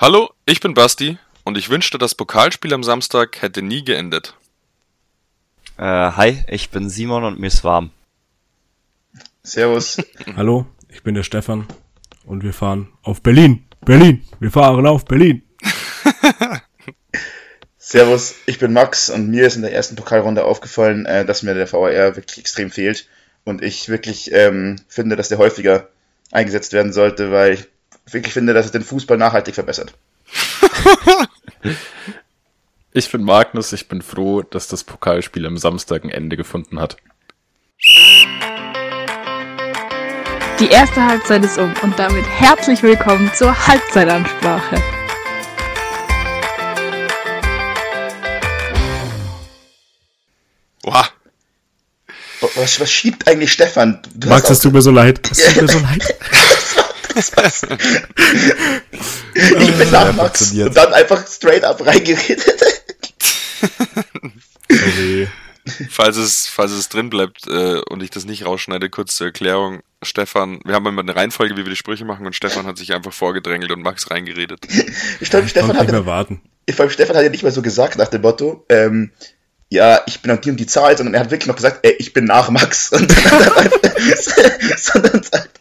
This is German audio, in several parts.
Hallo, ich bin Basti und ich wünschte, das Pokalspiel am Samstag hätte nie geendet. Äh, hi, ich bin Simon und mir ist warm. Servus. Hallo, ich bin der Stefan und wir fahren auf Berlin. Berlin, wir fahren auf Berlin. Servus, ich bin Max und mir ist in der ersten Pokalrunde aufgefallen, äh, dass mir der VAR wirklich extrem fehlt und ich wirklich ähm, finde, dass der häufiger eingesetzt werden sollte, weil wirklich finde, dass es den Fußball nachhaltig verbessert. ich bin Magnus, ich bin froh, dass das Pokalspiel am Samstag ein Ende gefunden hat. Die erste Halbzeit ist um und damit herzlich willkommen zur Halbzeitansprache. Wow. Was, was schiebt eigentlich Stefan? Du Max, es tut mir so leid. Es tut mir so leid. Ich bin nach Max und dann einfach straight up reingeredet. Sorry. Falls es, falls es drin bleibt äh, und ich das nicht rausschneide, kurz zur Erklärung. Stefan, wir haben immer eine Reihenfolge, wie wir die Sprüche machen und Stefan hat sich einfach vorgedrängelt und Max reingeredet. Ich glaube, Stefan hat. Nicht mehr warten. Ich glaube, Stefan hat ja nicht mehr so gesagt nach dem Motto, ähm, ja, ich bin an die und die Zahl, sondern er hat wirklich noch gesagt, ey, ich bin nach Max. Und dann hat er einfach, sondern sagt,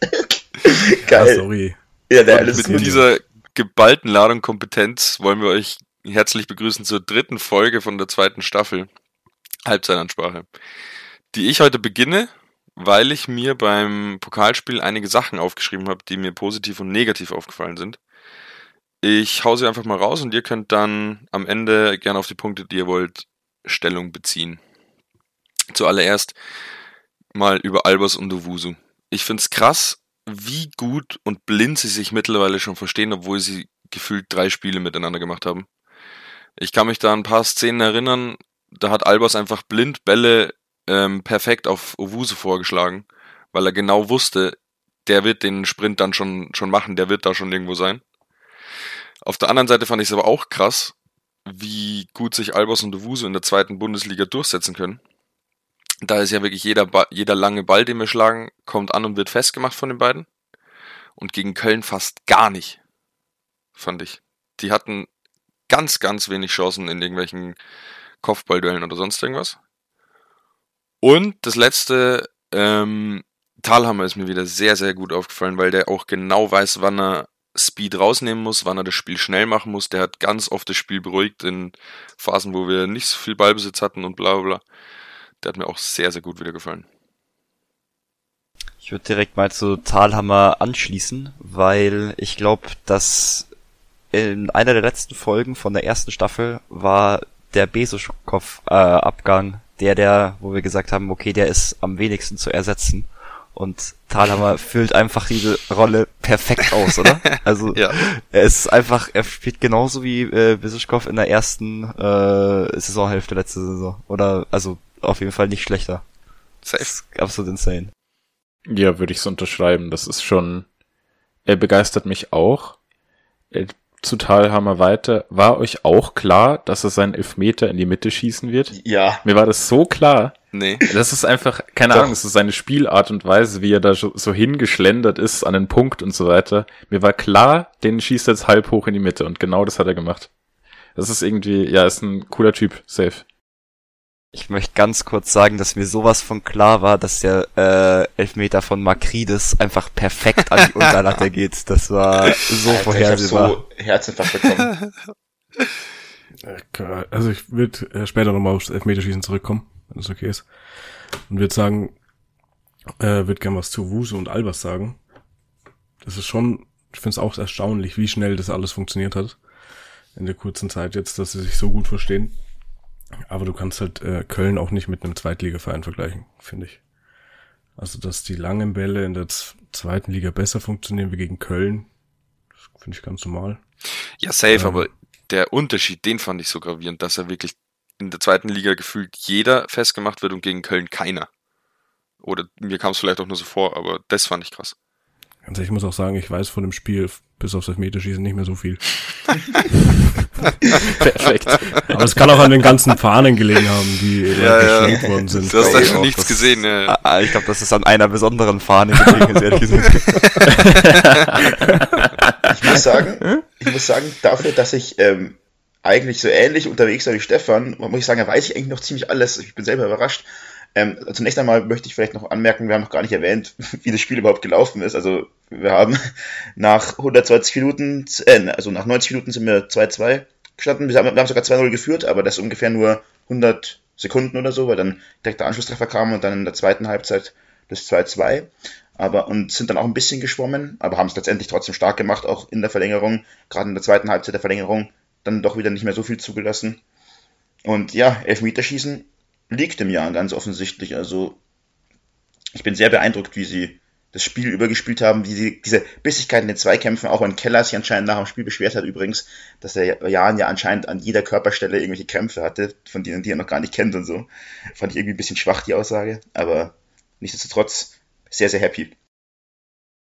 Geil. Ah, sorry. Ja, der mit gut. dieser geballten Ladung Kompetenz wollen wir euch herzlich begrüßen zur dritten Folge von der zweiten Staffel Halbzeitansprache, die ich heute beginne, weil ich mir beim Pokalspiel einige Sachen aufgeschrieben habe, die mir positiv und negativ aufgefallen sind. Ich hau sie einfach mal raus und ihr könnt dann am Ende gerne auf die Punkte, die ihr wollt, Stellung beziehen. Zuallererst mal über Albers und Owusu. Ich find's krass, wie gut und blind sie sich mittlerweile schon verstehen, obwohl sie gefühlt drei Spiele miteinander gemacht haben. Ich kann mich da an ein paar Szenen erinnern, da hat Albers einfach blind Bälle ähm, perfekt auf Owusu vorgeschlagen, weil er genau wusste, der wird den Sprint dann schon, schon machen, der wird da schon irgendwo sein. Auf der anderen Seite fand ich es aber auch krass, wie gut sich Albers und Owusu in der zweiten Bundesliga durchsetzen können. Da ist ja wirklich jeder, ba jeder lange Ball, den wir schlagen, kommt an und wird festgemacht von den beiden. Und gegen Köln fast gar nicht, fand ich. Die hatten ganz, ganz wenig Chancen in irgendwelchen Kopfballduellen oder sonst irgendwas. Und das letzte, ähm, Talhammer ist mir wieder sehr, sehr gut aufgefallen, weil der auch genau weiß, wann er Speed rausnehmen muss, wann er das Spiel schnell machen muss. Der hat ganz oft das Spiel beruhigt in Phasen, wo wir nicht so viel Ballbesitz hatten und bla bla bla. Der hat mir auch sehr, sehr gut wieder gefallen. Ich würde direkt mal zu Talhammer anschließen, weil ich glaube, dass in einer der letzten Folgen von der ersten Staffel war der Besuschkow-Abgang äh, der, der, wo wir gesagt haben, okay, der ist am wenigsten zu ersetzen. Und Thalhammer füllt einfach diese Rolle perfekt aus, oder? Also ja. er ist einfach, er spielt genauso wie äh, Besuschkow in der ersten äh, Saisonhälfte letzte Saison. Oder also auf jeden Fall nicht schlechter. Safe. Das ist absolut insane. Ja, würde ich so unterschreiben. Das ist schon, er begeistert mich auch. Er, zu Talhammer weiter. War euch auch klar, dass er seinen Elfmeter in die Mitte schießen wird? Ja. Mir war das so klar. Nee. Das ist einfach, keine Doch. Ahnung, das ist seine Spielart und Weise, wie er da so, so hingeschlendert ist an den Punkt und so weiter. Mir war klar, den schießt er jetzt halb hoch in die Mitte und genau das hat er gemacht. Das ist irgendwie, ja, ist ein cooler Typ, safe. Ich möchte ganz kurz sagen, dass mir sowas von klar war, dass der äh, Elfmeter von Makridis einfach perfekt an die Unterlatte geht. Das war so Alter, vorhersehbar. Ich hab so Herzinfarkt bekommen. Also ich würde äh, später nochmal aufs Elfmeterschießen zurückkommen, wenn es okay ist. Und würde sagen, äh, würde gern was zu Wuse und Albers sagen. Das ist schon, ich finde es auch erstaunlich, wie schnell das alles funktioniert hat. In der kurzen Zeit jetzt, dass sie sich so gut verstehen. Aber du kannst halt äh, Köln auch nicht mit einem Zweitligaverein vergleichen, finde ich. Also, dass die langen Bälle in der zweiten Liga besser funktionieren wie gegen Köln, finde ich ganz normal. Ja, safe, ähm, aber der Unterschied, den fand ich so gravierend, dass er wirklich in der zweiten Liga gefühlt jeder festgemacht wird und gegen Köln keiner. Oder mir kam es vielleicht auch nur so vor, aber das fand ich krass. Ganz ehrlich, ich muss auch sagen, ich weiß von dem Spiel bis aufs Elfmeterschießen nicht mehr so viel. Perfekt. Aber es kann auch an den ganzen Fahnen gelegen haben, die Ja, ja. geschenkt worden sind. Du hast da schon oh, nichts das- gesehen, ne? Ah, ah, Ich glaube, das ist an einer besonderen Fahne gelegen, ist ehrlich gesagt. Ich muss sagen, ich muss sagen, dafür, dass ich ähm, eigentlich so ähnlich unterwegs war wie Stefan, muss ich sagen, da weiß ich eigentlich noch ziemlich alles. Ich bin selber überrascht. Ähm, zunächst einmal möchte ich vielleicht noch anmerken, wir haben noch gar nicht erwähnt, wie das Spiel überhaupt gelaufen ist. Also wir haben nach 120 Minuten, äh, also nach 90 Minuten sind wir 2-2 gestanden. Wir haben, wir haben sogar 2-0 geführt, aber das ungefähr nur 100 Sekunden oder so, weil dann direkt der Anschlusstreffer kam und dann in der zweiten Halbzeit das 2-2. Aber und sind dann auch ein bisschen geschwommen, aber haben es letztendlich trotzdem stark gemacht, auch in der Verlängerung, gerade in der zweiten Halbzeit der Verlängerung, dann doch wieder nicht mehr so viel zugelassen. Und ja, Elfmeterschießen liegt im Jahr ganz offensichtlich. Also ich bin sehr beeindruckt, wie sie das Spiel übergespielt haben, wie sie diese Bissigkeit in den Zweikämpfen, auch wenn Keller sich anscheinend nach dem Spiel beschwert hat übrigens, dass der Jan ja anscheinend an jeder Körperstelle irgendwelche Krämpfe hatte, von denen die er noch gar nicht kennt und so. Fand ich irgendwie ein bisschen schwach, die Aussage, aber nichtsdestotrotz sehr, sehr happy.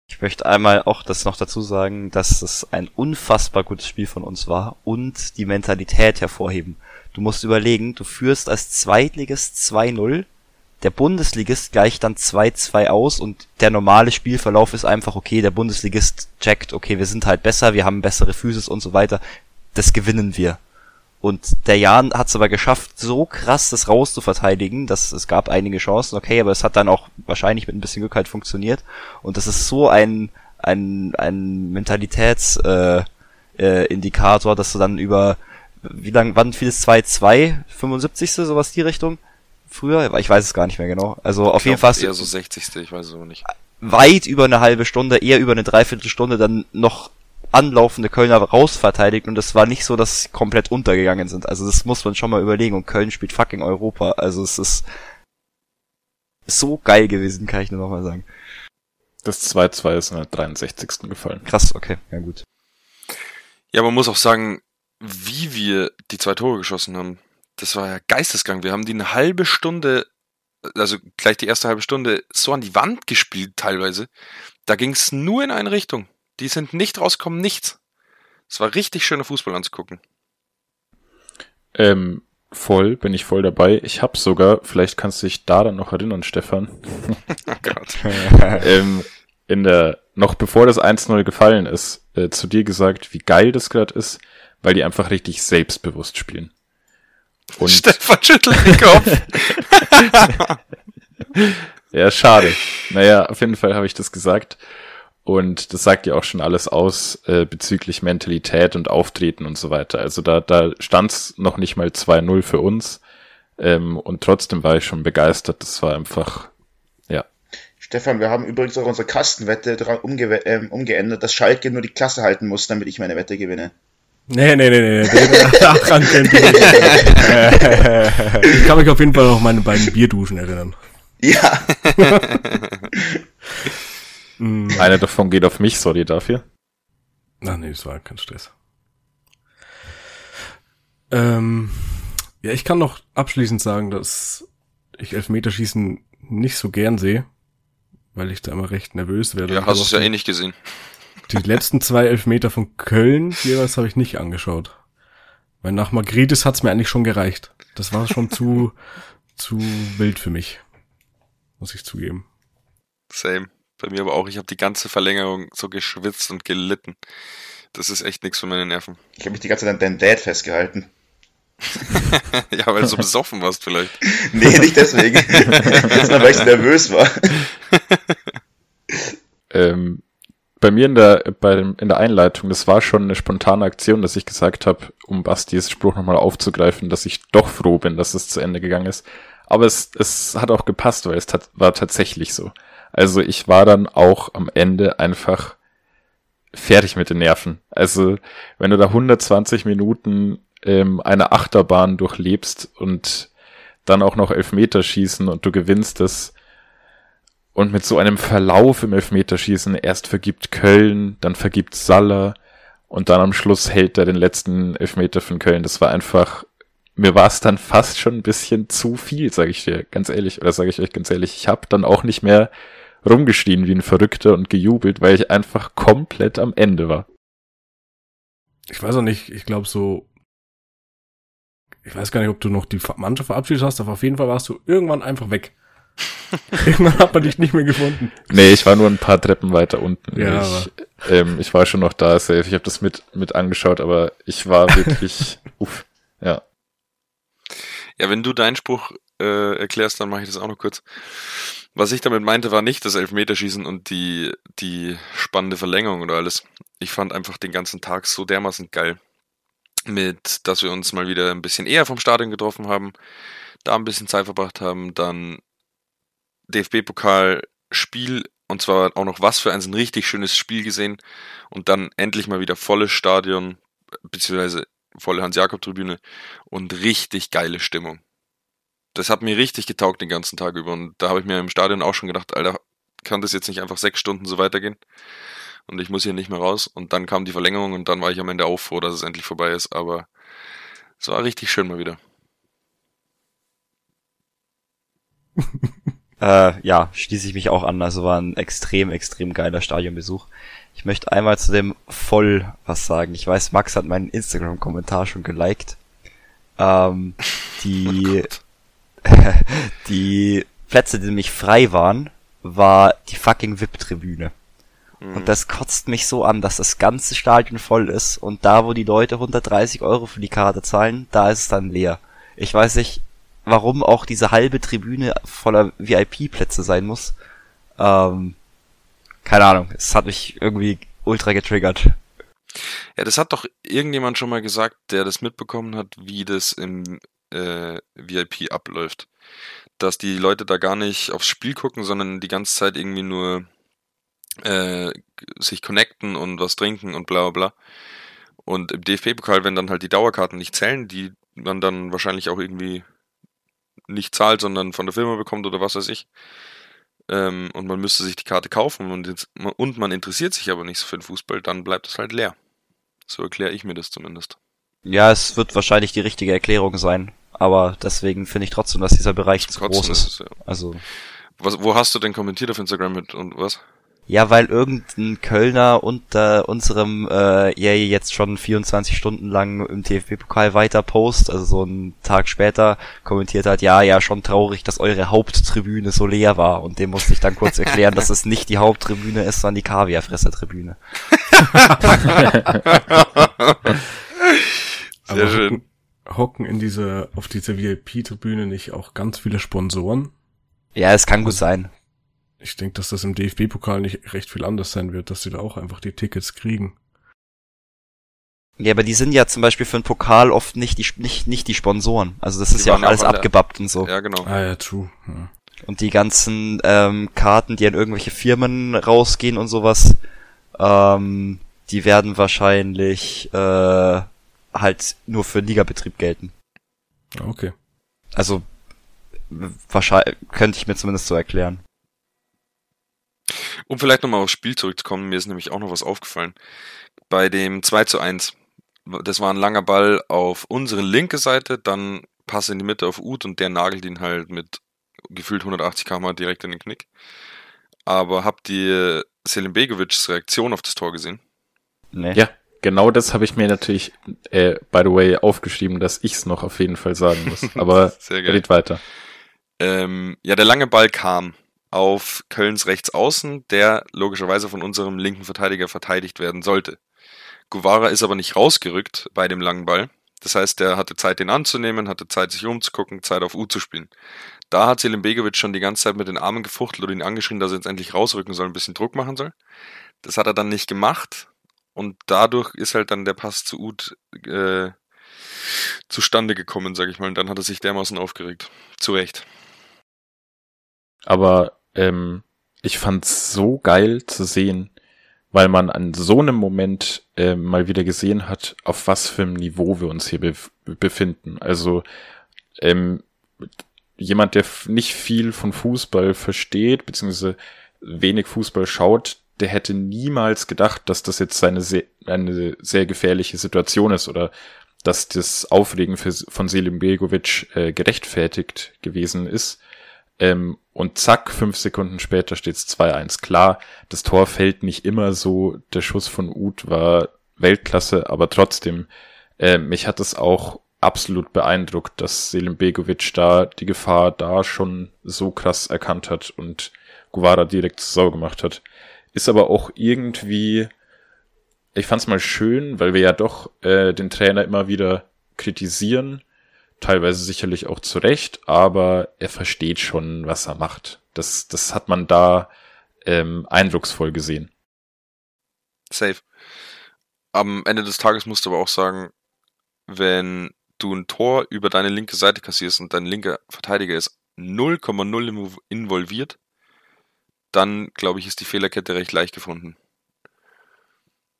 Ich möchte einmal auch das noch dazu sagen, dass es ein unfassbar gutes Spiel von uns war und die Mentalität hervorheben. Du musst überlegen, du führst als Zweitligist 2-0, der Bundesligist gleicht dann 2-2 aus und der normale Spielverlauf ist einfach, okay, der Bundesligist checkt, okay, wir sind halt besser, wir haben bessere Physis und so weiter, das gewinnen wir. Und der Jan hat es aber geschafft, so krass das rauszuverteidigen, dass es gab einige Chancen, okay, aber es hat dann auch wahrscheinlich mit ein bisschen Glück halt funktioniert. Und das ist so ein, ein, ein Mentalitätsindikator, äh, Indikator, dass du dann über, wie lang, wann fiel es 2-2? 75. sowas die Richtung? Früher? Ich weiß es gar nicht mehr genau. Also auf Ich jeden Fall eher so 60. Ich weiß es aber nicht. weit über eine halbe Stunde, eher über eine Dreiviertelstunde dann noch anlaufende Kölner rausverteidigt und es war nicht so, dass sie komplett untergegangen sind. Also das muss man schon mal überlegen und Köln spielt fucking Europa. Also es ist so geil gewesen, kann ich nur noch mal sagen. Das 2-2 ist in der 63. gefallen. Krass, okay, ja gut. Ja, man muss auch sagen, wie wir die zwei Tore geschossen haben, das war ja Geistesgang. Wir haben die eine halbe Stunde, also gleich die erste halbe Stunde, so an die Wand gespielt teilweise. Da ging es nur in eine Richtung. Die sind nicht rausgekommen, nichts. Es war richtig schöner Fußball anzugucken. Ähm, voll, bin ich voll dabei. Ich habe sogar, vielleicht kannst du dich da dann noch erinnern, Stefan, Oh Gott. ähm, in der, noch bevor das 1-0 gefallen ist, äh, zu dir gesagt, wie geil das gerade ist, weil die einfach richtig selbstbewusst spielen. Und Stefan schüttelt den Kopf. Ja, schade. Naja, auf jeden Fall habe ich das gesagt. Und das sagt ja auch schon alles aus äh, bezüglich Mentalität und Auftreten und so weiter. Also da, da stand es noch nicht mal 2-0 für uns. Ähm, und trotzdem war ich schon begeistert. Das war einfach, ja. Stefan, wir haben übrigens auch unsere Kastenwette dran umge ähm, umgeändert, dass Schalke nur die Klasse halten muss, damit ich meine Wette gewinne. Nee, nee, nee, nee, nee. Daran kennt ihr mich. Ich kann mich auf jeden Fall noch an meine beiden Bierduschen erinnern. Ja. Eine davon geht auf mich, sorry dafür. Ach nee, das war kein Stress. Ähm, ja, ich kann noch abschließend sagen, dass ich Elfmeterschießen nicht so gern sehe, weil ich da immer recht nervös werde. Ja, hast du es ja eh nicht gesehen. Die letzten zwei Elfmeter von Köln jeweils habe ich nicht angeschaut. Weil nach Magritis hat's mir eigentlich schon gereicht. Das war schon zu, zu wild für mich. Muss ich zugeben. Same. Bei mir aber auch. Ich habe die ganze Verlängerung so geschwitzt und gelitten. Das ist echt nichts für meine Nerven. ich habe mich die ganze Zeit an deinem Dad festgehalten. ja, weil du so besoffen warst vielleicht. Nee, nicht deswegen, sondern weil ich so nervös war. Ähm, bei mir in der, bei dem, in der Einleitung, das war schon eine spontane Aktion, dass ich gesagt habe, um Bastis Spruch nochmal aufzugreifen, dass ich doch froh bin, dass es zu Ende gegangen ist. Aber es, es hat auch gepasst, weil es tat, war tatsächlich so. Also ich war dann auch am Ende einfach fertig mit den Nerven. Also wenn du da 120 Minuten ähm, eine Achterbahn durchlebst und dann auch noch Elfmeter schießen und du gewinnst es, und mit so einem Verlauf im Elfmeterschießen, erst vergibt Köln, dann vergibt Saller und dann am Schluss hält er den letzten Elfmeter von Köln. Das war einfach, mir war es dann fast schon ein bisschen zu viel, sage ich dir ganz ehrlich, oder sage ich euch ganz ehrlich. Ich habe dann auch nicht mehr rumgeschrien wie ein Verrückter und gejubelt, weil ich einfach komplett am Ende war. Ich weiß auch nicht, ich glaube so ich weiß gar nicht, ob du noch die Mannschaft verabschiedet hast, aber auf jeden Fall warst du irgendwann einfach weg. irgendwann hat man dich nicht mehr gefunden. Nee, ich war nur ein paar Treppen weiter unten. Ja, ich, ähm, ich war schon noch da, safe. Ich habe das mit, mit angeschaut, aber ich war wirklich, uff, ja. Ja, wenn du deinen Spruch äh, erklärst, dann mache ich das auch noch kurz. Was ich damit meinte, war nicht das Elfmeterschießen und die, die spannende Verlängerung oder alles. Ich fand einfach den ganzen Tag so dermaßen geil. Mit, dass wir uns mal wieder ein bisschen eher vom Stadion getroffen haben, da ein bisschen Zeit verbracht haben, dann DFB-Pokal Spiel und zwar auch noch was für ein, ein richtig schönes Spiel gesehen und dann endlich mal wieder volles Stadion, beziehungsweise volle Hans-Jakob-Tribüne und richtig geile Stimmung. Das hat mir richtig getaugt den ganzen Tag über und da habe ich mir im Stadion auch schon gedacht, Alter, kann das jetzt nicht einfach sechs Stunden so weitergehen? Und ich muss hier nicht mehr raus. Und dann kam die Verlängerung und dann war ich am Ende auch froh, dass es endlich vorbei ist. Aber es war richtig schön mal wieder. Äh, ja, schließe ich mich auch an. Also war ein extrem, extrem geiler Stadionbesuch. Ich möchte einmal zu dem voll was sagen. Ich weiß, Max hat meinen Instagram-Kommentar schon geliked. Ähm, die, Oh die Plätze, die nämlich frei waren, war die fucking VIP-Tribüne. Mhm. Und das kotzt mich so an, dass das ganze Stadion voll ist und da, wo die Leute 130 Euro für die Karte zahlen, da ist es dann leer. Ich weiß nicht, warum auch diese halbe Tribüne voller VIP-Plätze sein muss. Ähm, keine Ahnung, es hat mich irgendwie ultra getriggert. Ja, das hat doch irgendjemand schon mal gesagt, der das mitbekommen hat, wie das im äh, VIP abläuft. Dass die Leute da gar nicht aufs Spiel gucken, sondern die ganze Zeit irgendwie nur äh, sich connecten und was trinken und bla bla bla. Und im DFB-Pokal, wenn dann halt die Dauerkarten nicht zählen, die man dann wahrscheinlich auch irgendwie nicht zahlt, sondern von der Firma bekommt oder was weiß ich. Ähm, und man müsste sich die Karte kaufen und, jetzt, und man interessiert sich aber nicht so für den Fußball, dann bleibt es halt leer. So erkläre ich mir das zumindest. Ja, es wird wahrscheinlich die richtige Erklärung sein, aber deswegen finde ich trotzdem, dass dieser Bereich zu groß ist ist. ja. Also Was, wo hast du denn kommentiert auf Instagram mit und was? Ja, weil irgendein Kölner unter unserem äh, ja jetzt schon 24 Stunden lang im TFB-Pokal weiter Post, also so einen Tag später, kommentiert hat, ja, ja, schon traurig, dass eure Haupttribüne so leer war. Und dem musste ich dann kurz erklären, dass es nicht die Haupttribüne ist, sondern die Kaviarfresser-Tribüne. Sehr Aber schön. Hocken, hocken in dieser, auf dieser VIP-Tribüne nicht auch ganz viele Sponsoren? Ja, es kann gut sein. Ich denke, dass das im DFB-Pokal nicht recht viel anders sein wird, dass sie da auch einfach die Tickets kriegen. Ja, aber die sind ja zum Beispiel für den Pokal oft nicht die, nicht, nicht die Sponsoren. Also das ist Die ja auch auch alles der- abgebappt und so. Ja, genau. Ah ja, true. Ja. Und die ganzen ähm, Karten, die an irgendwelche Firmen rausgehen und sowas, ähm, die werden wahrscheinlich äh, halt nur für Ligabetrieb gelten. Okay. Also wahrscheinlich könnte ich mir zumindest so erklären. Um vielleicht nochmal aufs Spiel zurückzukommen, mir ist nämlich auch noch was aufgefallen. Bei dem 2 zu 1, das war ein langer Ball auf unsere linke Seite, dann Pass in die Mitte auf Uth und der nagelt ihn halt mit gefühlt 180 km direkt in den Knick. Aber habt ihr Selim Begovics Reaktion auf das Tor gesehen? Nee. Ja, genau das habe ich mir natürlich, äh, by the way, aufgeschrieben, dass ich's noch auf jeden Fall sagen muss. Aber Sehr geil. red weiter. Ähm, ja, der lange Ball kam auf Kölns Rechtsaußen, der logischerweise von unserem linken Verteidiger verteidigt werden sollte. Guevara ist aber nicht rausgerückt bei dem langen Ball. Das heißt, der hatte Zeit, den anzunehmen, hatte Zeit, sich umzugucken, Zeit auf U zu spielen. Da hat Selim Begovic schon die ganze Zeit mit den Armen gefuchtelt und ihn angeschrien, dass er jetzt endlich rausrücken soll, ein bisschen Druck machen soll. Das hat er dann nicht gemacht und dadurch ist halt dann der Pass zu Uth äh, zustande gekommen, sag ich mal. Und dann hat er sich dermaßen aufgeregt. Zu Recht. Aber ähm, ich fand's so geil zu sehen, weil man an so einem Moment ähm, mal wieder gesehen hat, auf was für einem Niveau wir uns hier bef befinden. Also ähm, jemand, der nicht viel von Fußball versteht, beziehungsweise wenig Fußball schaut, der hätte niemals gedacht, dass das jetzt eine sehr, eine sehr gefährliche Situation ist oder dass das Aufregen für, von Selim Begovic äh, gerechtfertigt gewesen ist. Ähm, und zack, fünf Sekunden später steht's 2-1. Klar, das Tor fällt nicht immer so. Der Schuss von Uth war Weltklasse, aber trotzdem, äh, mich hat es auch absolut beeindruckt, dass Selim Begovic da die Gefahr da schon so krass erkannt hat und Guevara direkt zur Sau gemacht hat. Ist aber auch irgendwie, ich fand's mal schön, weil wir ja doch äh, den Trainer immer wieder kritisieren, teilweise sicherlich auch zu Recht, aber er versteht schon, was er macht. Das, das hat man da ähm, eindrucksvoll gesehen. Safe. Am Ende des Tages musst du aber auch sagen, wenn du ein Tor über deine linke Seite kassierst und dein linker Verteidiger ist 0,0 involviert, dann glaube ich, ist die Fehlerkette recht leicht gefunden.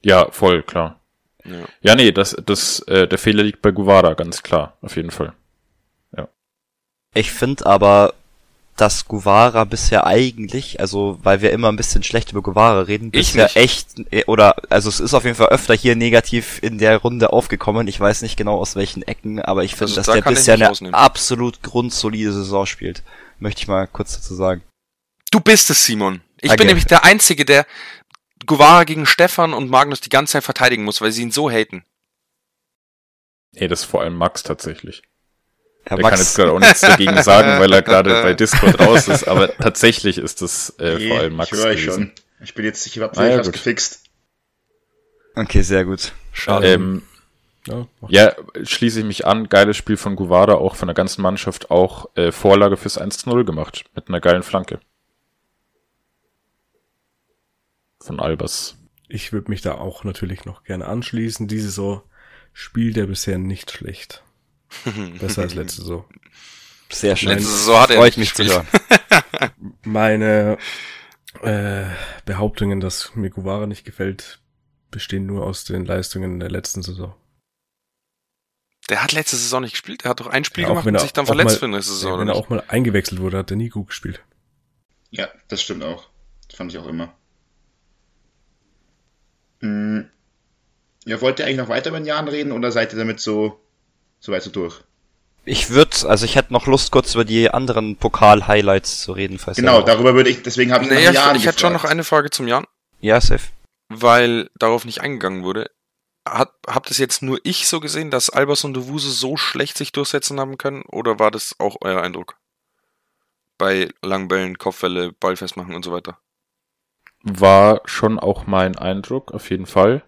Ja, voll, klar. Ja. Ja, nee, das, das, äh, der Fehler liegt bei Guevara, ganz klar, auf jeden Fall. Ich finde aber, dass Guevara bisher eigentlich, also weil wir immer ein bisschen schlecht über Guevara reden, Ich bisher nicht. echt, äh, oder also es ist auf jeden Fall öfter hier negativ in der Runde aufgekommen. Ich weiß nicht genau aus welchen Ecken, aber ich finde, Also dass da der bisher eine rausnehmen. absolut grundsolide Saison spielt. Möchte ich mal kurz dazu sagen. Du bist es, Simon. Ich Danke. bin nämlich der Einzige, der Guevara gegen Stefan und Magnus die ganze Zeit verteidigen muss, weil sie ihn so haten. Nee, das ist vor allem Max tatsächlich. Herr Der kann jetzt gerade auch nichts dagegen sagen, weil er gerade bei Discord raus ist, aber tatsächlich ist das äh, Nee, vor allem Max ich höre schon. Ich bin jetzt, ich habe Ah, ja, gefixt. Okay, sehr gut. Schade. Ähm, Ja, ja, schließe ich mich an. Geiles Spiel von Guevara, auch von der ganzen Mannschaft, auch äh, Vorlage fürs 1-0 gemacht. Mit einer geilen Flanke. Von Albers. Ich würde mich da auch natürlich noch gerne anschließen. Diese Saison spielt er bisher nicht schlecht. Besser als letzte Saison. Sehr schön. Letzte Saison hat er Freut nicht mich zu hören. Meine äh, Behauptungen, dass mir Guevara nicht gefällt, bestehen nur aus den Leistungen der letzten Saison. Der hat letzte Saison nicht gespielt. Der hat doch ein Spiel Ja, gemacht und sich dann verletzt mal- für eine Saison. wenn oder er nicht? auch mal eingewechselt wurde, hat er nie gut gespielt. Ja, das stimmt auch. Das fand ich auch immer. Hm. Ja, wollt ihr eigentlich noch weiter über den Jahren reden oder seid ihr damit so, so weit so durch? Ich würde, also ich hätte noch Lust, kurz über die anderen Pokal-Highlights zu reden, falls Genau, darüber würde ich, deswegen habe ich Nee, nach ich, Jahren ich hätte schon noch eine Frage zum Jan, Ja, safe. weil darauf nicht eingegangen wurde. Hat, habt es jetzt nur ich so gesehen, dass Albers und Owusu so schlecht sich durchsetzen haben können? Oder war das auch euer Eindruck? Bei Langbällen, Kopfwelle, Ball festmachen und so weiter. War schon auch mein Eindruck, auf jeden Fall.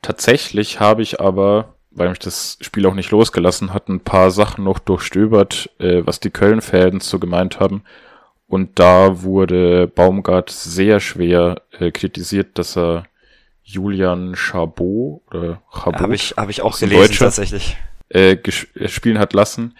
Tatsächlich habe ich aber, weil mich das Spiel auch nicht losgelassen hat, ein paar Sachen noch durchstöbert, äh, was die Köln-Fans so gemeint haben. Und da wurde Baumgart sehr schwer äh, kritisiert, dass er Julian Chabot oder Chabot Habe ich, hab ich auch gelesen, Deutscher? tatsächlich. äh, äh, spielen hat lassen,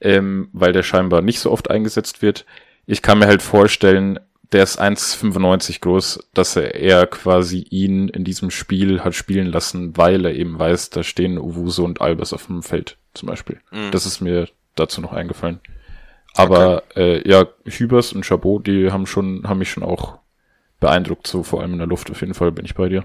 ähm, weil der scheinbar nicht so oft eingesetzt wird. Ich kann mir halt vorstellen, der ist 1,95 groß, dass er eher quasi ihn in diesem Spiel hat spielen lassen, weil er eben weiß, da stehen Uwuso und Albers auf dem Feld zum Beispiel. Mhm. Das ist mir dazu noch eingefallen. Aber äh, ja, Hübers und Chabot, die haben schon, haben mich schon auch beeindruckt, so vor allem in der Luft. Auf jeden Fall bin ich bei dir.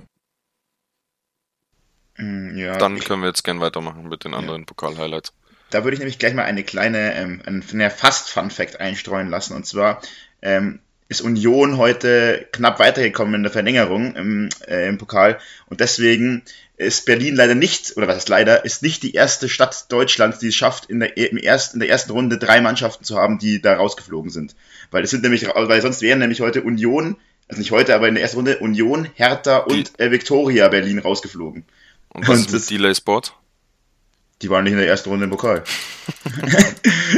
Hm, Ja, Dann können wir jetzt gern weitermachen mit den anderen Pokal-Highlights. da würde ich nämlich gleich mal eine kleine, ähm, einen fast Fun Fact einstreuen lassen. Und zwar ähm, ist Union heute knapp weitergekommen in der Verlängerung im, äh, im Pokal. Und deswegen ist Berlin leider nicht, oder was ist leider, ist nicht die erste Stadt Deutschlands, die es schafft, in der, im ersten, in der ersten Runde drei Mannschaften zu haben, die da rausgeflogen sind. Weil es sind nämlich, weil sonst wären nämlich heute Union, also nicht heute, aber in der ersten Runde Union, Hertha und äh, Viktoria Berlin rausgeflogen. Und was Und ist das- Delay Sport? Die waren nicht in der ersten Runde im Pokal.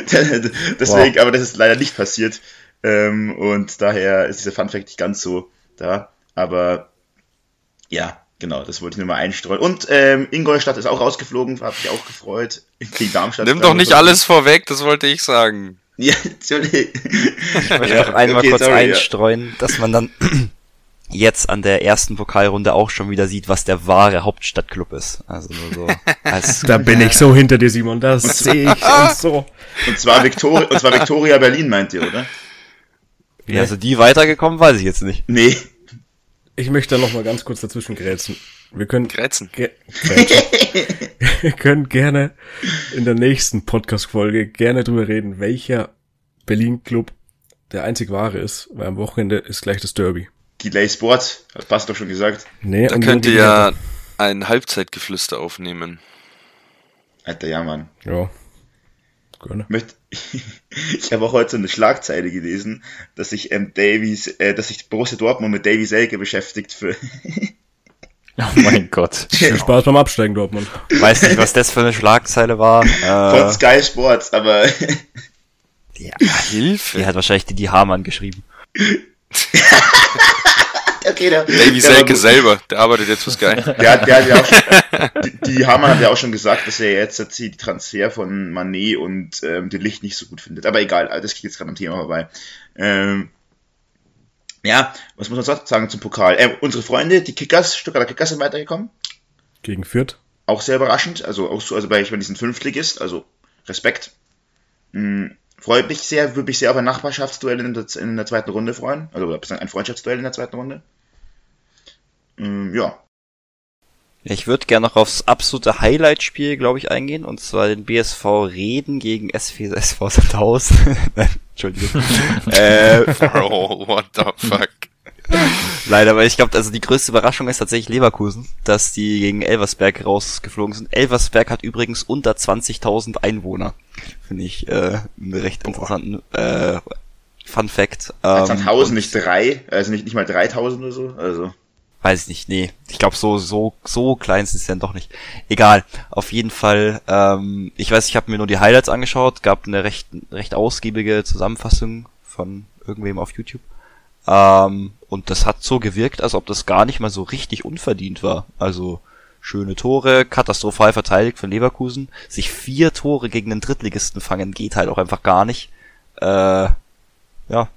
Deswegen, aber das ist leider nicht passiert. Ähm, und daher ist dieser Funfact nicht ganz so da. Aber ja, genau, das wollte ich nur mal einstreuen. Und ähm, Ingolstadt ist auch rausgeflogen, hat mich auch gefreut. Gegen Darmstadt. Nimm doch nicht alles vorweg, das wollte ich sagen. Ja, Entschuldigung. Ich möchte Ja, noch einmal okay, kurz sorry, ja. einstreuen, dass man dann jetzt an der ersten Pokalrunde auch schon wieder sieht, was der wahre Hauptstadtclub ist. Also nur so als Da bin ich so hinter dir, Simon. Das sehe ich und so. Und zwar, Victoria, und zwar Victoria Berlin, meint ihr, oder? Ja, also die weitergekommen, weiß ich jetzt nicht. Nee. Ich möchte da noch mal ganz kurz dazwischen grätschen. Wir können, Grätzen. ge grätschen. wir können gerne in der nächsten Podcast-Folge gerne drüber reden, welcher Berlin-Club der einzig wahre ist, weil am Wochenende ist gleich das Derby. Delay Sport, hat Bast doch schon gesagt. Nee, Da könnt ihr ja ein Halbzeitgeflüster aufnehmen. Alter, ja, Mann. Ja. Gerne. Möcht, ich habe auch heute so eine Schlagzeile gelesen, dass sich ähm, Davies, äh, dass sich Borussia Dortmund mit Davy Selke beschäftigt für. oh mein Gott. Viel Spaß beim Absteigen, Dortmund. Weiß nicht, was das für eine Schlagzeile war. Von Äh, Sky Sports, aber die, Hilfe. die hat wahrscheinlich die, die Hamann geschrieben. okay, der, Davy Selke selber, der arbeitet jetzt für Sky. Der hat, der hat ja auch schon, die, die Hamann hat ja auch schon gesagt, dass er jetzt jetzt die Transfer von Manet und ähm, den Licht nicht so gut findet. Aber egal, also das geht jetzt gerade am Thema vorbei. Ähm, ja, was muss man sonst sagen zum Pokal? Ähm, unsere Freunde, die Kickers, Stuttgarter Kickers sind weitergekommen. Gegen Fürth. Auch sehr überraschend. Also auch so, also bei, ich meine, diesen Fünftligist, also Respekt. Hm, freut mich sehr, würde mich sehr auf ein Nachbarschaftsduell in der, in der zweiten Runde freuen. Also ein Freundschaftsduell in der zweiten Runde. Hm, ja, Ich würde gerne noch aufs absolute Highlight-Spiel, glaube ich, eingehen, und zwar den BSV Reden gegen SV, SV Sandhausen. Nein, Entschuldigung. äh, Oh, what the fuck. Leider, weil ich glaube, also die größte Überraschung ist tatsächlich Leverkusen, dass die gegen Elversberg rausgeflogen sind. Elversberg hat übrigens unter 20.000 Einwohner. Finde ich äh, einen recht interessanten äh, Fun Fact. Ähm, Sandhausen nicht drei, also nicht, nicht mal 3000 oder so. Also, Weiß ich nicht, nee. Ich glaube, so, so, so klein sind sie dann doch nicht. Egal. Auf jeden Fall, ähm, ich weiß, ich habe mir nur die Highlights angeschaut, gab eine recht, recht ausgiebige Zusammenfassung von irgendwem auf YouTube. Ähm, und das hat so gewirkt, als ob das gar nicht mal so richtig unverdient war. Also schöne Tore, katastrophal verteidigt von Leverkusen. Sich vier Tore gegen den Drittligisten fangen geht halt auch einfach gar nicht. Äh, ja,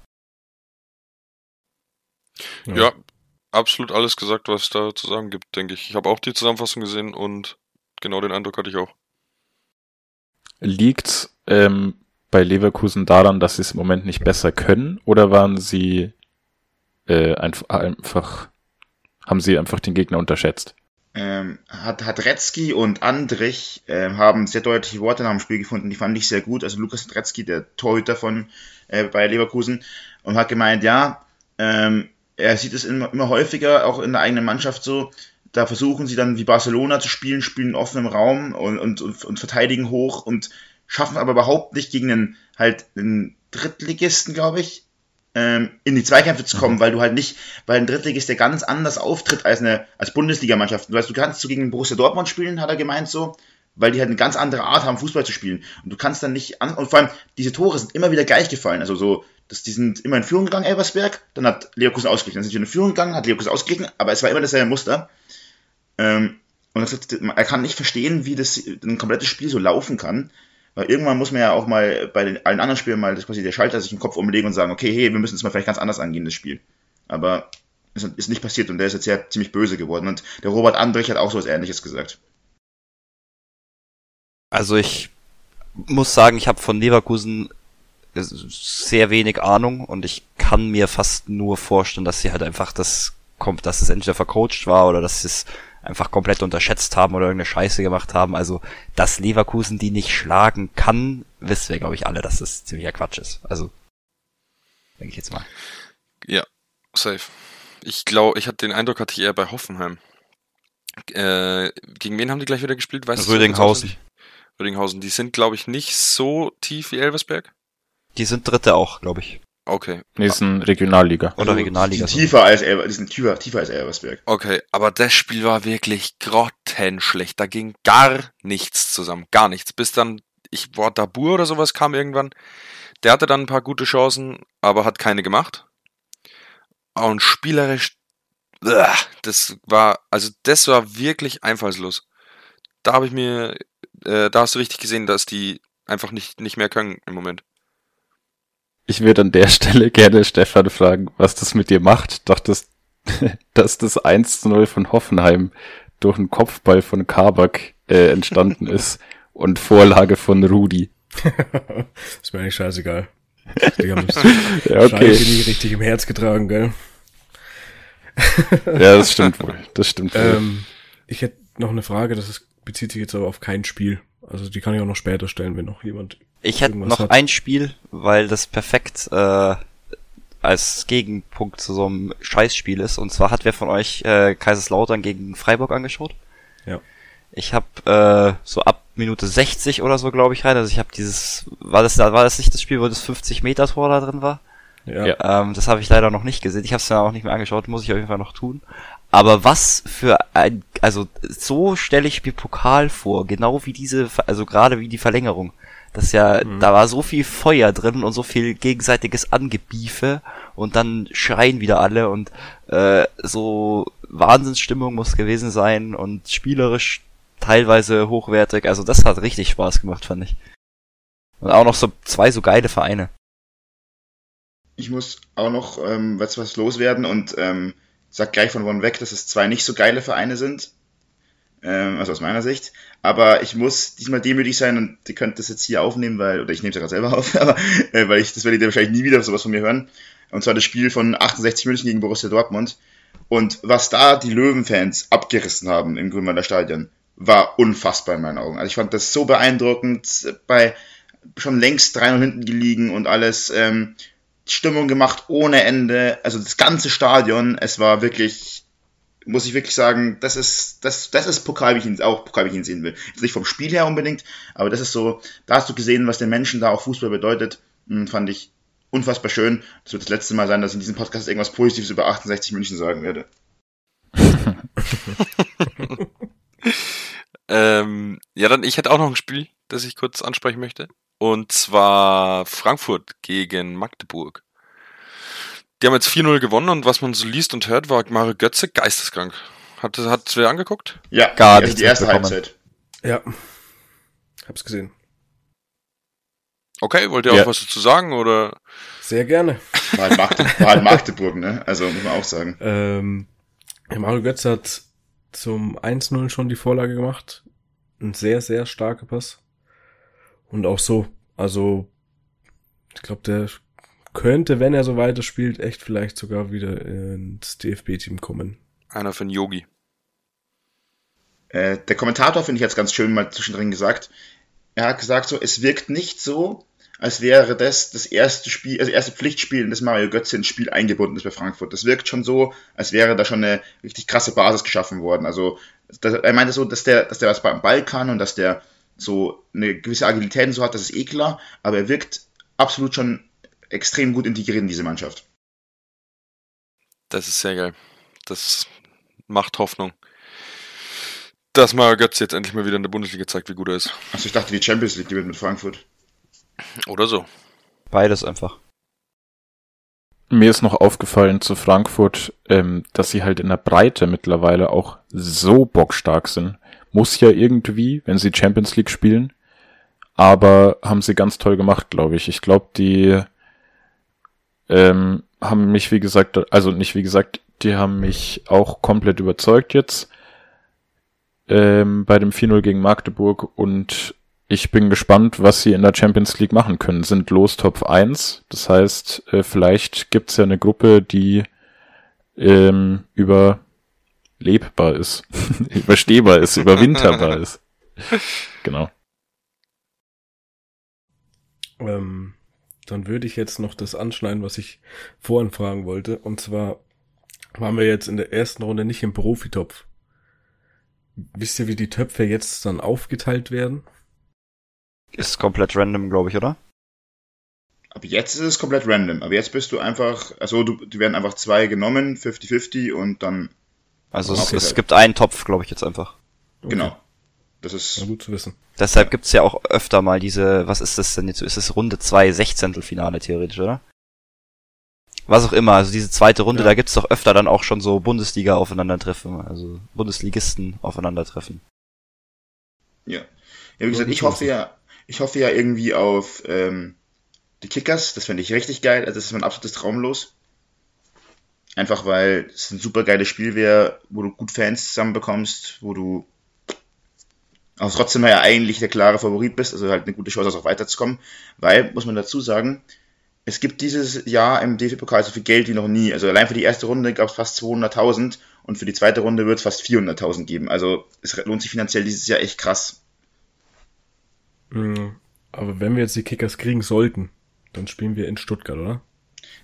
Ja, absolut alles gesagt, was da zu sagen gibt, denke ich. Ich habe auch die Zusammenfassung gesehen und genau den Eindruck hatte ich auch. Liegt ähm, bei Leverkusen daran, dass sie es im Moment nicht besser können oder waren sie äh, einf einfach, haben sie einfach den Gegner unterschätzt? ähm, hat, hat Retzky und Andrich ähm, haben sehr deutliche Worte nach dem Spiel gefunden, die fand ich sehr gut. Also Lukas Retzky, der Torhüter von äh, bei Leverkusen, und hat gemeint, ja, ähm, er sieht es immer, immer häufiger, auch in der eigenen Mannschaft so, da versuchen sie dann wie Barcelona zu spielen, spielen offen im Raum und, und, und, und verteidigen hoch und schaffen aber überhaupt nicht gegen einen halt einen Drittligisten, glaube ich, ähm, in die Zweikämpfe zu kommen, weil du halt nicht, weil ein Drittligist der ganz anders auftritt als eine als Bundesligamannschaft. Du weißt, du kannst so gegen Borussia Dortmund spielen, hat er gemeint so, weil die halt eine ganz andere Art haben, Fußball zu spielen. Und du kannst dann nicht an, und vor allem diese Tore sind immer wieder gleich gefallen. Also so, dass die sind immer in Führung gegangen, Elversberg, dann hat Leverkusen ausgeglichen, dann sind sie in Führung gegangen, hat Leverkusen ausgeglichen, aber es war immer dasselbe Muster. Ähm, und er kann nicht verstehen, wie das ein komplettes Spiel so laufen kann. Weil irgendwann muss man ja auch mal bei den, allen anderen Spielen mal das quasi der Schalter sich im Kopf umlegen und sagen, okay, hey, wir müssen es mal vielleicht ganz anders angehen, das Spiel. Aber ist, ist nicht passiert und der ist jetzt ja ziemlich böse geworden. Und der Robert Andrich hat auch so was ähnliches gesagt. Also ich muss sagen, ich habe von Leverkusen sehr wenig Ahnung und ich kann mir fast nur vorstellen, dass sie halt einfach das kommt, dass es entweder vercoacht war oder dass es einfach komplett unterschätzt haben oder irgendeine Scheiße gemacht haben. Also, dass Leverkusen die nicht schlagen kann, wissen wir, glaube ich, alle, dass das ziemlicher Quatsch ist. Also, denke ich jetzt mal. Ja, safe. Ich glaube, ich hatte den Eindruck, hatte ich eher bei Hoffenheim. Äh, gegen wen haben die gleich wieder gespielt? Weißt Rödinghausen. Rödinghausen. Die sind, glaube ich, nicht so tief wie Elversberg. Die sind Dritte auch, glaube ich. Okay. Nee, ist ein Regionalliga. Oder Also, Regionalliga. Die sind tiefer als Elver, die sind tiefer, tiefer als Elversberg. Okay, aber das Spiel war wirklich grottenschlecht. Da ging gar nichts zusammen. Gar nichts. Bis dann, ich war Dabur oder sowas kam irgendwann. Der hatte dann ein paar gute Chancen, aber hat keine gemacht. Und spielerisch, das war, also das war wirklich einfallslos. Da habe ich mir, äh, da hast du richtig gesehen, dass die einfach nicht, nicht mehr können im Moment. Ich würde an der Stelle gerne Stefan fragen, was das mit dir macht. Dachtest, dass das 1 zu 0 von Hoffenheim durch einen Kopfball von Kabak äh, entstanden ist und Vorlage von Rudi. ist mir eigentlich scheißegal. Die haben das Ja, okay. Scheiße nie richtig im Herz getragen, gell? Ja, das stimmt wohl. Das stimmt wohl. Ähm, ich hätte noch eine Frage, das ist, bezieht sich jetzt aber auf kein Spiel. Also die kann ich auch noch später stellen, wenn noch jemand. Ich hätte noch hat. ein Spiel, weil das perfekt äh, als Gegenpunkt zu so einem Scheißspiel ist. Und zwar hat wer von euch äh, Kaiserslautern gegen Freiburg angeschaut? Ja. Ich habe äh, so ab Minute 60 oder so, glaube ich, rein. Also ich habe dieses, war das, war das nicht das Spiel, wo das 50 Meter Tor da drin war? Ja. Ja. Ähm, das habe ich leider noch nicht gesehen. Ich habe es mir auch nicht mehr angeschaut, muss ich auf jeden Fall noch tun. Aber was für ein, also so stelle ich mir Pokal vor, genau wie diese, also gerade wie die Verlängerung. Das ist ja, da war so viel Feuer drin und so viel gegenseitiges Angebiefe und dann schreien wieder alle und äh, so Wahnsinnsstimmung muss gewesen sein und spielerisch teilweise hochwertig. Also das hat richtig Spaß gemacht, fand ich. Und auch noch so zwei so geile Vereine. Ich muss auch noch ähm, was, was loswerden und ähm, sag gleich von vorn weg, dass es zwei nicht so geile Vereine sind. Ähm, also aus meiner Sicht. Aber ich muss diesmal demütig sein und ihr könnt das jetzt hier aufnehmen, weil, oder ich nehme es ja gerade selber auf, aber äh, weil ich, das werdet ihr wahrscheinlich nie wieder sowas von mir hören. Und zwar das Spiel von 68 München gegen Borussia Dortmund. Und was da die Löwenfans abgerissen haben im Grünwalder Stadion, war unfassbar in meinen Augen. Also ich fand das so beeindruckend, bei schon längst 3 hinten gelegen und alles. Ähm, Stimmung gemacht ohne Ende, also das ganze Stadion, es war wirklich, muss ich wirklich sagen, das ist, das, das ist Pokal, wie ich ihn, auch Pokal, wie ich ihn sehen will. Jetzt nicht vom Spiel her unbedingt, aber das ist so, da hast du gesehen, was den Menschen da auch Fußball bedeutet, Hm, fand ich unfassbar schön. Das wird das letzte Mal sein, dass ich in diesem Podcast irgendwas Positives über 68 München sagen werde. Ähm, ja, dann, ich hätte auch noch ein Spiel, das ich kurz ansprechen möchte. Und zwar Frankfurt gegen Magdeburg. Die haben jetzt 4-0 gewonnen und was man so liest und hört, war Mario Götze geisteskrank. Hat, hat wer angeguckt? Ja, Gar also nichts die erste. Halbzeit. Ja. Hab's gesehen. Okay, wollt ihr Ja. auch was dazu sagen oder? Sehr gerne. War halt, Magdeburg, war halt Magdeburg, ne? Also muss man auch sagen. Ähm, ja, Mario Götze hat zum 1-0 schon die Vorlage gemacht. Ein sehr, sehr starker Pass. Und auch so, also, ich glaube, der könnte, wenn er so weiterspielt, echt vielleicht sogar wieder ins DFB-Team kommen. Einer für den Yogi. Äh, der Kommentator finde ich jetzt ganz schön mal zwischendrin gesagt. Er hat gesagt so, es wirkt nicht so, als wäre das das erste Spiel, also erste Pflichtspiel, in das Mario Götze ins Spiel eingebunden ist bei Frankfurt. Das wirkt schon so, als wäre da schon eine richtig krasse Basis geschaffen worden. Also das, er meinte so, dass der, dass der was beim Ball kann und dass der so eine gewisse Agilität und so hat, das ist eh klar, aber er wirkt absolut schon extrem gut integriert in diese Mannschaft. Das ist sehr geil. Das macht Hoffnung. Dass Mario Götze jetzt endlich mal wieder in der Bundesliga zeigt, wie gut er ist. Also ich dachte, die Champions League gewinnt mit Frankfurt. Oder so. Beides einfach. Mir ist noch aufgefallen zu Frankfurt, ähm, dass sie halt in der Breite mittlerweile auch so bockstark sind. Muss ja irgendwie, wenn sie Champions League spielen. Aber haben sie ganz toll gemacht, glaube ich. Ich glaube, die ähm, haben mich, wie gesagt, also nicht wie gesagt, die haben mich auch komplett überzeugt jetzt ähm, bei dem 4-0 gegen Magdeburg und ich bin gespannt, was sie in der Champions League machen können. Sind los Top 1. Das heißt, äh, vielleicht gibt's ja eine Gruppe, die ähm, überlebbar ist, überstehbar ist, überwinterbar ist. Genau. Ähm, dann würde ich jetzt noch das anschneiden, was ich vorhin fragen wollte. Und zwar waren wir jetzt in der ersten Runde nicht im Profitopf. Wisst ihr, wie die Töpfe jetzt dann aufgeteilt werden? Ist komplett random, glaube ich, oder? Aber jetzt ist es komplett random. Aber jetzt bist du einfach, also du, die werden einfach zwei genommen, 50-50 und dann, Also es, Okay. es gibt einen Topf, glaube ich, jetzt einfach. genau. Das ist, gut zu wissen. Deshalb gibt's ja auch öfter mal diese, was ist das denn jetzt? Ist es Runde 2, Sechzehntelfinale theoretisch, oder? Was auch immer, also diese zweite Runde, Ja. da gibt's doch öfter dann auch schon so Bundesliga aufeinandertreffen, also Bundesligisten aufeinandertreffen. ja. Ja, wie gesagt, ich hoffe ja, ich hoffe ja irgendwie auf ähm, die Kickers. Das fände ich richtig geil. Also das ist mein absolutes Traumlos. Einfach weil es ein super geiles Spiel wäre, wo du gut Fans zusammenbekommst, wo du auch trotzdem ja eigentlich der klare Favorit bist, also halt eine gute Chance, auch weiterzukommen. Weil, muss man dazu sagen, es gibt dieses Jahr im DFB-Pokal so viel Geld wie noch nie. Also allein für die erste Runde gab es fast 200.000 und für die zweite Runde wird es fast 400.000 geben. Also es lohnt sich finanziell dieses Jahr echt krass. Mm, Aber wenn wir jetzt die Kickers kriegen sollten, dann spielen wir in Stuttgart, oder?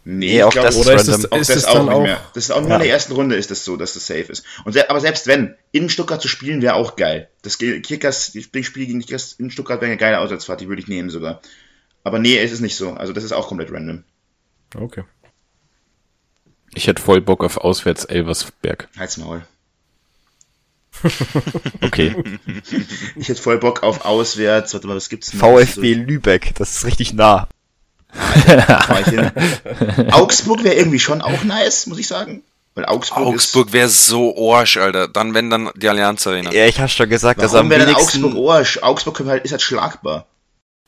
Nee, auch ich glaube, das Oder ist random. es, auch ist das auch dann nicht auch, mehr. Das ist auch nur Ja. in der ersten Runde ist das so, dass das safe ist. Und se aber selbst wenn, in Stuttgart zu spielen, wäre auch geil. Das Kickers, das Spiel gegen Kickers in Stuttgart wäre eine geile Auswärtsfahrt, die würde ich nehmen sogar. Aber nee, es ist nicht so. Also das ist auch komplett random. okay. Ich hätte voll Bock auf auswärts Elversberg. Halt's Maul. Okay. Ich hätte voll Bock auf auswärts. Warte mal, was gibt's noch? VfB Lübeck, das ist richtig nah. Augsburg wäre irgendwie schon auch nice, muss ich sagen. Weil Augsburg, Augsburg wäre so Orsch, Alter. Dann, wenn dann die Allianz Arena. Ja, ich hab's schon gesagt, ist. also Warum am wenigsten, Augsburg Orsch? Augsburg halt, ist halt schlagbar.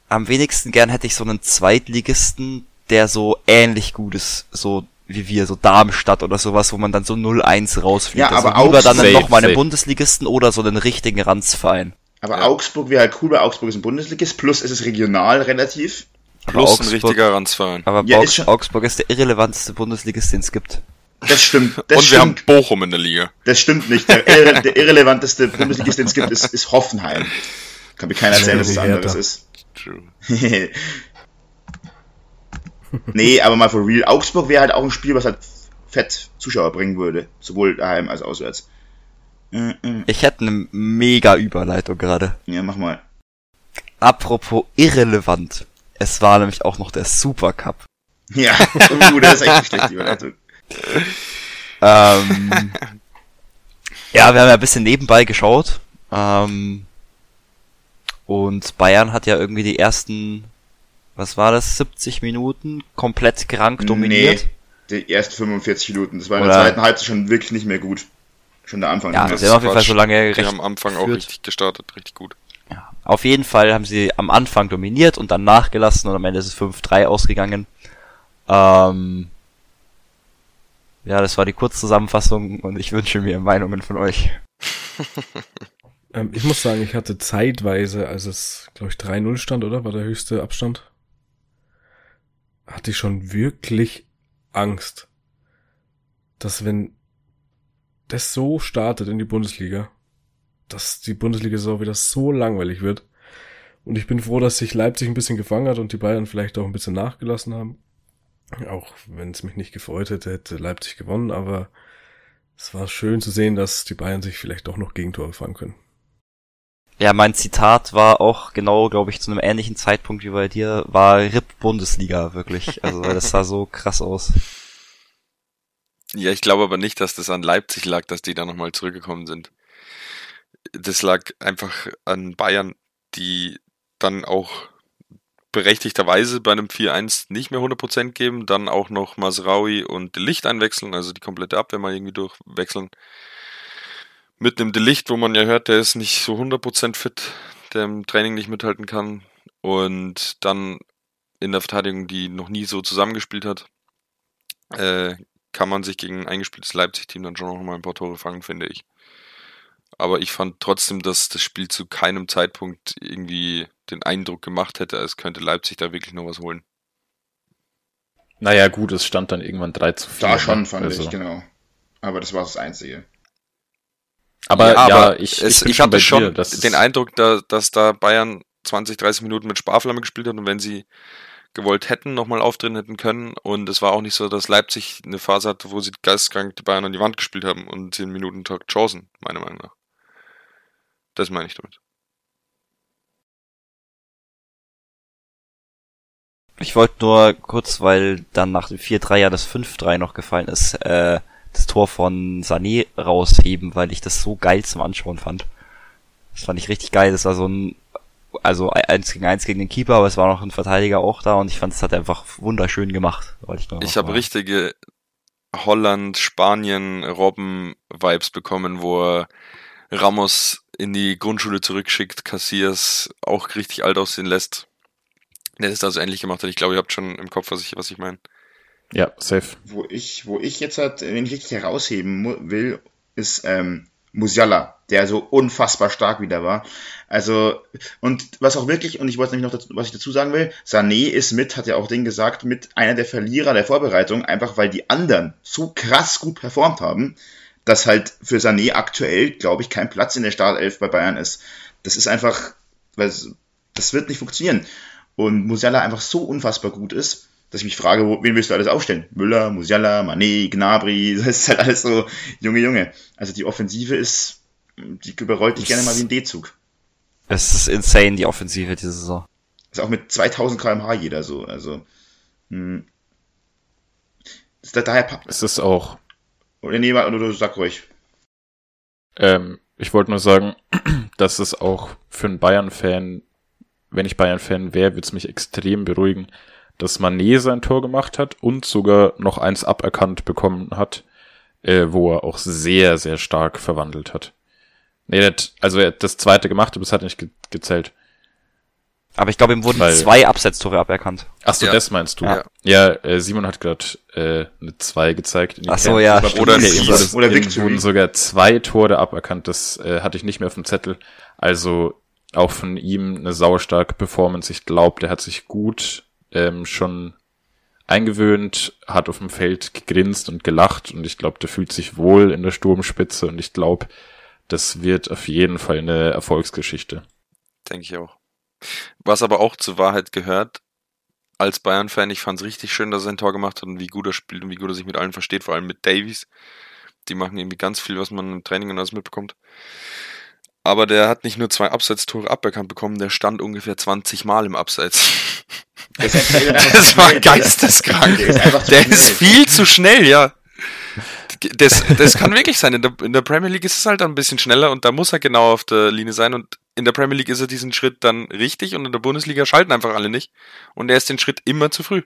am wenigsten gern hätte ich so einen Zweitligisten, der so ähnlich gut ist, so wie wir, so Darmstadt oder sowas, wo man dann so 0-1 rausfliegt. Ja, also aber lieber auch dann safe, noch mal einen. Bundesligisten oder so einen richtigen Ranzverein. Aber Ja. Augsburg wäre halt cool, weil Augsburg ist ein Bundesligist, plus ist es regional relativ. Aber Plus ein Augsburg- richtiger Ranzverein. Aber Ja, Augs- ist schon- Augsburg ist der irrelevanteste Bundesligist, den es gibt. Das stimmt. Das Und wir haben stimmt. Bochum in der Liga. Das stimmt nicht. Der, irre, der irrelevanteste Bundesligist, den es gibt, ist, ist Hoffenheim. Kann mir keiner erzählen, dass es die anderes ist. True. nee, aber mal for real. Augsburg wäre halt auch ein Spiel, was halt fett Zuschauer bringen würde. Sowohl daheim als auswärts. Ich hätte eine mega Überleitung gerade. Ja, mach mal. Apropos irrelevant. Es war nämlich auch noch der Supercup. Ja, uh, das ist echt eine schlechte Überleitung. Ähm, ja, wir haben ja ein bisschen nebenbei geschaut. Ähm, und Bayern hat ja irgendwie die ersten, was war das, 70 Minuten komplett krank dominiert. Nee, die ersten 45 Minuten. Das war in der Oder- zweiten Halbzeit schon wirklich nicht mehr gut. Schon der Anfang. Ja, nicht mehr. haben auf jeden Fall so lange Die recht haben am Anfang auch richtig gestartet, richtig gut. Auf jeden Fall haben sie am Anfang dominiert und dann nachgelassen und am Ende ist es 5-3 ausgegangen. Ähm, ja, das war die Kurzzusammenfassung und ich wünsche mir Meinungen von euch. Ähm, ich muss sagen, ich hatte zeitweise, als es, glaube ich, 3-0 stand, oder? War der höchste Abstand? Hatte ich schon wirklich Angst, dass wenn das so startet in die Bundesliga, dass die Bundesliga-Saison wieder so langweilig wird. Und ich bin froh, dass sich Leipzig ein bisschen gefangen hat und die Bayern vielleicht auch ein bisschen nachgelassen haben. Auch wenn es mich nicht gefreut hätte, hätte Leipzig gewonnen, aber es war schön zu sehen, dass die Bayern sich vielleicht auch noch Gegentore fangen können. Ja, mein Zitat war auch genau, glaube ich, zu einem ähnlichen Zeitpunkt wie bei dir, war RIP Bundesliga, wirklich. Also das sah so krass aus. Ja, ich glaube aber nicht, dass das an Leipzig lag, dass die da nochmal zurückgekommen sind. Das lag einfach an Bayern, die dann auch berechtigterweise bei einem 4-1 nicht mehr 100% geben, dann auch noch Masraui und Delicht einwechseln, also die komplette Abwehr mal irgendwie durchwechseln. Mit einem Delicht, wo man ja hört, der ist nicht so 100% fit, der im Training nicht mithalten kann. Und dann in der Verteidigung, die noch nie so zusammengespielt hat, äh, kann man sich gegen ein eingespieltes Leipzig-Team dann schon noch mal ein paar Tore fangen, finde ich. Aber ich fand trotzdem, dass das Spiel zu keinem Zeitpunkt irgendwie den Eindruck gemacht hätte, als könnte Leipzig da wirklich noch was holen. Naja, gut, es stand dann irgendwann 3 zu 4. Da schon, ne? fand Also. ich, genau. Aber das war das Einzige. Aber ja, aber ich, es, ich, ich schon hatte schon dir, den Eindruck, da, dass da Bayern 20, 30 Minuten mit Sparflamme gespielt hat und wenn sie gewollt hätten, nochmal aufdrehen hätten können. Und es war auch nicht so, dass Leipzig eine Phase hatte, wo sie geisteskrank die Bayern an die Wand gespielt haben und 10 Minuten Tag Chancen, meiner Meinung nach. Das meine ich damit. Ich wollte nur kurz, weil dann nach dem 4-3 ja das 5-3 noch gefallen ist, äh, das Tor von Sané rausheben, weil ich das so geil zum Anschauen fand. Das fand ich richtig geil. Das war so ein, also eins gegen eins gegen den Keeper, aber es war noch ein Verteidiger auch da und ich fand, es hat er einfach wunderschön gemacht. Ich Ich habe richtige Holland, Spanien, Robben-Vibes bekommen, wo Ramos in die Grundschule zurückschickt, Cassias auch richtig alt aussehen lässt. Der das also endlich gemacht hat. Ich glaube, ihr habt schon im Kopf, was ich, was ich meine. ja, safe. Wo ich, wo ich jetzt halt, wenn ich richtig herausheben will, ist ähm, Musiala, der so unfassbar stark wieder war. Also, und was auch wirklich, und ich wollte nämlich noch dazu, was ich dazu sagen will, Sané ist mit, hat ja auch Ding gesagt, mit einer der Verlierer der Vorbereitung, einfach weil die anderen so krass gut performt haben, dass halt für Sané aktuell, glaube ich, kein Platz in der Startelf bei Bayern ist. Das ist einfach, das wird nicht funktionieren. Und Musiala einfach so unfassbar gut ist, dass ich mich frage, wo, wen willst du alles aufstellen? Müller, Musiala, Mané, Gnabry, das ist halt alles so Junge, Junge. Also die Offensive ist, die überrollt dich gerne mal wie ein D-Zug. Es ist insane, die Offensive diese Saison. Ist auch mit 2000 kmh jeder so, also. Hm. Ist da, daher. Es ist auch. Oder nee, oder du sag ruhig. Ähm, ich wollte nur sagen, dass es auch für einen Bayern-Fan, wenn ich Bayern-Fan wäre, würde es mich extrem beruhigen, dass Mané sein Tor gemacht hat und sogar noch eins aberkannt bekommen hat, äh, wo er auch sehr, sehr stark verwandelt hat. Nee, hat, also er hat das zweite gemacht, aber es hat nicht ge gezählt. Aber ich glaube, ihm wurden Weil- zwei Absetztore aberkannt. Ach so, Ja. das meinst du? Ja. Ja, äh, Simon hat gerade äh, eine 2 gezeigt. In die Ach so, Kern- ja, Oder stimmt. Oder ein Victory. Fies. Oder, ihm Victory. wurden sogar zwei Tore aberkannt. Das äh, hatte ich nicht mehr auf dem Zettel. Also auch von ihm eine sauerstarke Performance. Ich glaube, der hat sich gut ähm, schon eingewöhnt, hat auf dem Feld gegrinst und gelacht und ich glaube, der fühlt sich wohl in der Sturmspitze und ich glaube, das wird auf jeden Fall eine Erfolgsgeschichte. Denke ich auch. Was aber auch zur Wahrheit gehört, als Bayern-Fan, ich fand es richtig schön, dass er ein Tor gemacht hat und wie gut er spielt und wie gut er sich mit allen versteht, vor allem mit Davies. Die machen irgendwie ganz viel, was man im Training und alles mitbekommt. Aber der hat nicht nur zwei Abseitstore aberkannt bekommen, der stand ungefähr 20 Mal im Abseits. Das, Das war geisteskrank. Der ist Der ist viel zu schnell, ja. Das, das kann wirklich sein. In der, in der Premier League ist es halt ein bisschen schneller und da muss er genau auf der Linie sein. Und in der Premier League ist er diesen Schritt dann richtig und in der Bundesliga schalten einfach alle nicht. Und er ist den Schritt immer zu früh.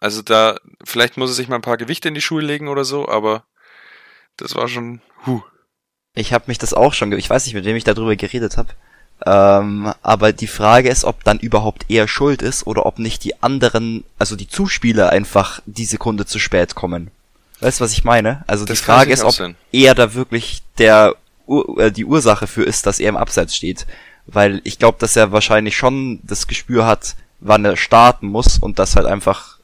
Also da, vielleicht muss er sich mal ein paar Gewichte in die Schuhe legen oder so, aber das war schon, huh. Ich habe mich das auch schon, ich weiß nicht, mit wem ich darüber geredet habe. Ähm, aber die Frage ist, ob dann überhaupt er schuld ist oder ob nicht die anderen, also die Zuspieler einfach die Sekunde zu spät kommen. Weißt du, was ich meine? Also Das die Frage ist, ob sein. er da wirklich der äh, die Ursache für ist, dass er im Abseits steht. Weil ich glaube, dass er wahrscheinlich schon das Gespür hat, wann er starten muss und das halt einfach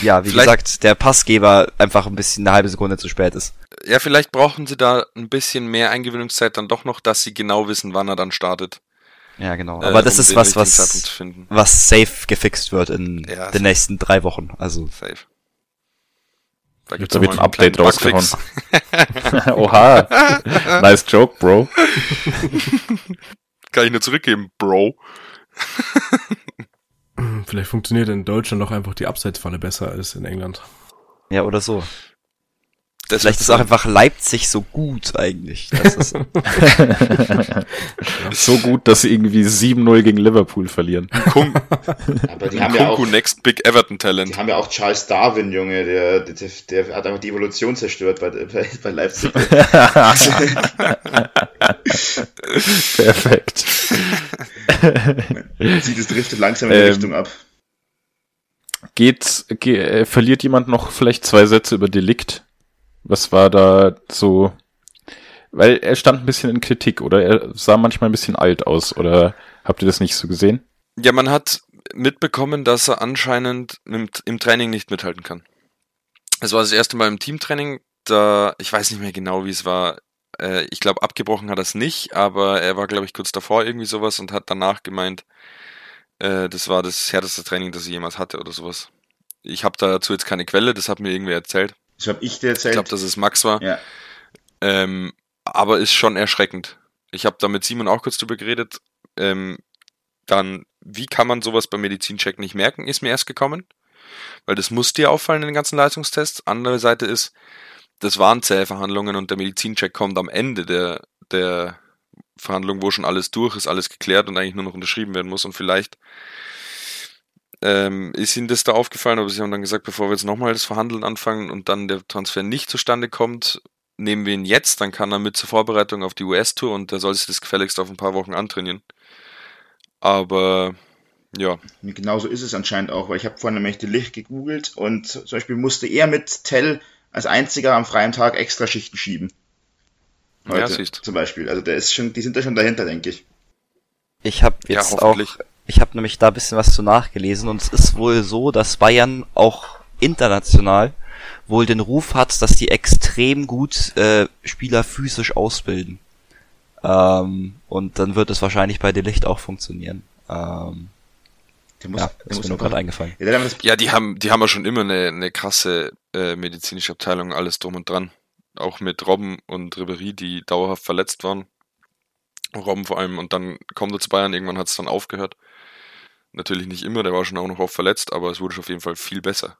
ja, wie Vielleicht- gesagt, der Passgeber einfach ein bisschen eine halbe Sekunde zu spät ist. Ja, vielleicht brauchen sie da ein bisschen mehr Eingewöhnungszeit dann doch noch, dass sie genau wissen, wann er dann startet. Ja, genau. äh, Aber das um ist was, was was safe gefixt wird in Ja, den nächsten drei Wochen. Also Safe. Da Da gibt's wird mal ein Update rausgehauen. Oha. nice joke, Bro. Kann ich nur zurückgeben, Bro. Vielleicht funktioniert in Deutschland auch einfach die Abseitsfalle besser als in England. ja, oder so. Das Vielleicht ist auch einfach Leipzig so gut eigentlich. Das ist, so gut, dass sie irgendwie 7-0 gegen Liverpool verlieren. Kung, Aber die haben ja auch, Next Big Everton die Talent. haben ja auch Charles Darwin, Junge, der, der, der hat einfach die Evolution zerstört bei, bei, bei Leipzig. Perfekt. Sieht es driftet langsam in die Ähm, Richtung ab. Geht, ge äh, verliert jemand noch vielleicht zwei Sätze über Delikt? Was war da so? Weil er stand ein bisschen in Kritik, oder? Er sah manchmal ein bisschen alt aus, oder habt ihr das nicht so gesehen? Ja, man hat mitbekommen, dass er anscheinend im, Training nicht mithalten kann. Es war das erste Mal im Teamtraining, da, ich weiß nicht mehr genau, wie es war. Äh, ich glaube, abgebrochen hat er es nicht, aber er war, glaube ich, kurz davor irgendwie sowas und hat danach gemeint, äh, das war das härteste Training, das ich jemals hatte oder sowas. Ich habe dazu jetzt keine Quelle, das hat mir irgendwer erzählt. Das habe ich dir Ich erzählt. glaube, dass es Max war. ja. Ähm, aber ist schon erschreckend. Ich habe da mit Simon auch kurz drüber geredet. Ähm, dann, wie kann man sowas beim Medizincheck nicht merken, ist mir erst gekommen. Weil das muss dir auffallen in den ganzen Leistungstests. Andere Seite ist, das waren Zählverhandlungen und der Medizincheck kommt am Ende der, der Verhandlung, wo schon alles durch ist, alles geklärt und eigentlich nur noch unterschrieben werden muss. Und vielleicht ähm, ist ihnen das da aufgefallen, aber sie haben dann gesagt, bevor wir jetzt nochmal das Verhandeln anfangen und dann der Transfer nicht zustande kommt, nehmen wir ihn jetzt, dann kann er mit zur Vorbereitung auf die US-Tour und der soll sich das gefälligst auf ein paar Wochen antrainieren. Aber ja, Genauso ist es anscheinend auch, weil ich habe vorhin nämlich die Licht gegoogelt und zum Beispiel musste er mit Tell als einziger am freien Tag extra Schichten schieben. Heute, Ja, siehst. Zum Beispiel. Also der ist schon, die sind da schon dahinter, denke ich. ich habe Ja, jetzt auch, hoffentlich. Ich habe nämlich da ein bisschen was zu nachgelesen und es ist wohl so, dass Bayern auch international wohl den Ruf hat, dass die extrem gut äh, Spieler physisch ausbilden. Ähm, und dann wird es wahrscheinlich bei Delicht auch funktionieren. Ähm, Der muss, Ja, der ist muss mir nur gerade eingefallen. Ja, die haben, die haben ja schon immer eine, eine krasse äh, medizinische Abteilung, alles drum und dran. Auch mit Robben und Ribery, die dauerhaft verletzt waren. Robben vor allem und dann kommt er zu Bayern, irgendwann hat es dann aufgehört. Natürlich nicht immer, der war schon auch noch oft verletzt, aber es wurde schon auf jeden Fall viel besser.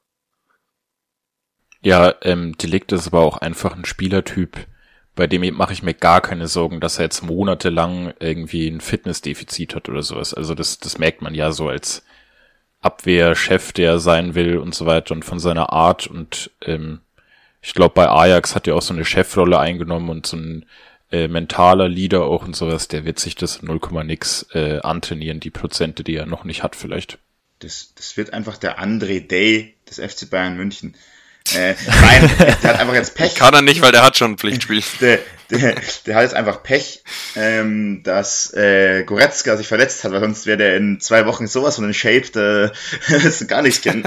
Ja, ähm, Delikt ist aber auch einfach ein Spielertyp, bei dem mache ich mir gar keine Sorgen, dass er jetzt monatelang irgendwie ein Fitnessdefizit hat oder sowas. Also das, das merkt man ja so als Abwehrchef, der er sein will und so weiter und von seiner Art und ähm, ich glaube bei Ajax hat er auch so eine Chefrolle eingenommen und so ein äh, mentaler Leader auch und sowas, der wird sich das 0, nix äh, antrainieren, die Prozente, die er noch nicht hat vielleicht. das, das wird einfach der André Day des FC Bayern München. Äh, nein, der hat einfach jetzt Pech. Kann er nicht, weil der hat schon ein Pflichtspiel. der, der, der hat jetzt einfach Pech, ähm, dass äh, Goretzka sich verletzt hat, weil sonst wäre der in zwei Wochen sowas von in Shape, der gar nicht kennen.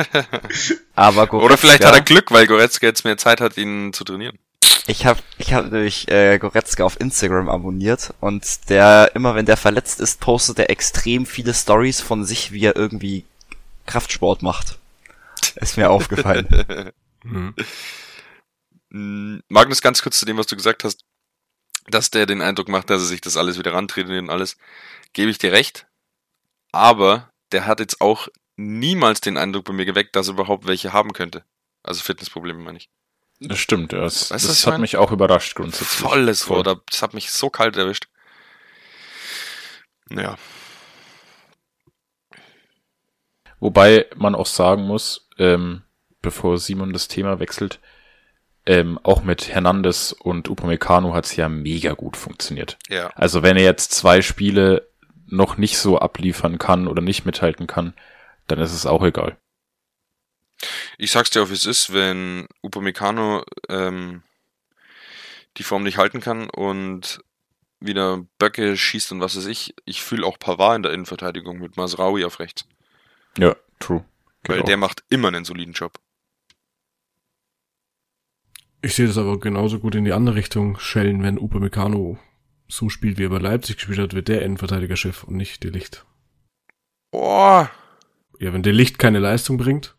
Aber Goretzka, Oder vielleicht hat er Glück, weil Goretzka jetzt mehr Zeit hat, ihn zu trainieren. Ich habe ich hab nämlich äh, Goretzka auf Instagram abonniert und der, immer wenn der verletzt ist, postet er extrem viele Stories von sich, wie er irgendwie Kraftsport macht. Ist mir aufgefallen. Mhm. Mm, Magnus, ganz kurz zu dem, was du gesagt hast, dass der den Eindruck macht, dass er sich das alles wieder rantrainiert und alles, gebe ich dir recht. Aber der hat jetzt auch niemals den Eindruck bei mir geweckt, dass er überhaupt welche haben könnte. Also Fitnessprobleme meine ich. Das stimmt. Das, Weißt das hat mein? mich auch überrascht grundsätzlich. Volles Voll. Wort, das hat mich so kalt erwischt. Ja, Wobei man auch sagen muss, ähm, bevor Simon das Thema wechselt, ähm, auch mit Hernandez und Upamecano hat's ja mega gut funktioniert. ja. Also wenn er jetzt zwei Spiele noch nicht so abliefern kann oder nicht mithalten kann, dann ist es auch egal. Ich sag's dir auch, wie es ist, wenn Upamecano ähm, die Form nicht halten kann und wieder Böcke schießt und was weiß ich. Ich fühle auch Pavard in der Innenverteidigung mit Masraui auf rechts. Ja, true. Geht Weil auch. der macht immer einen soliden Job. Ich sehe das aber genauso gut in die andere Richtung schellen, wenn Upamecano so spielt, wie er bei Leipzig gespielt hat, wird der Innenverteidiger-Chef und nicht De Licht. Boah. Ja, wenn De Licht keine Leistung bringt,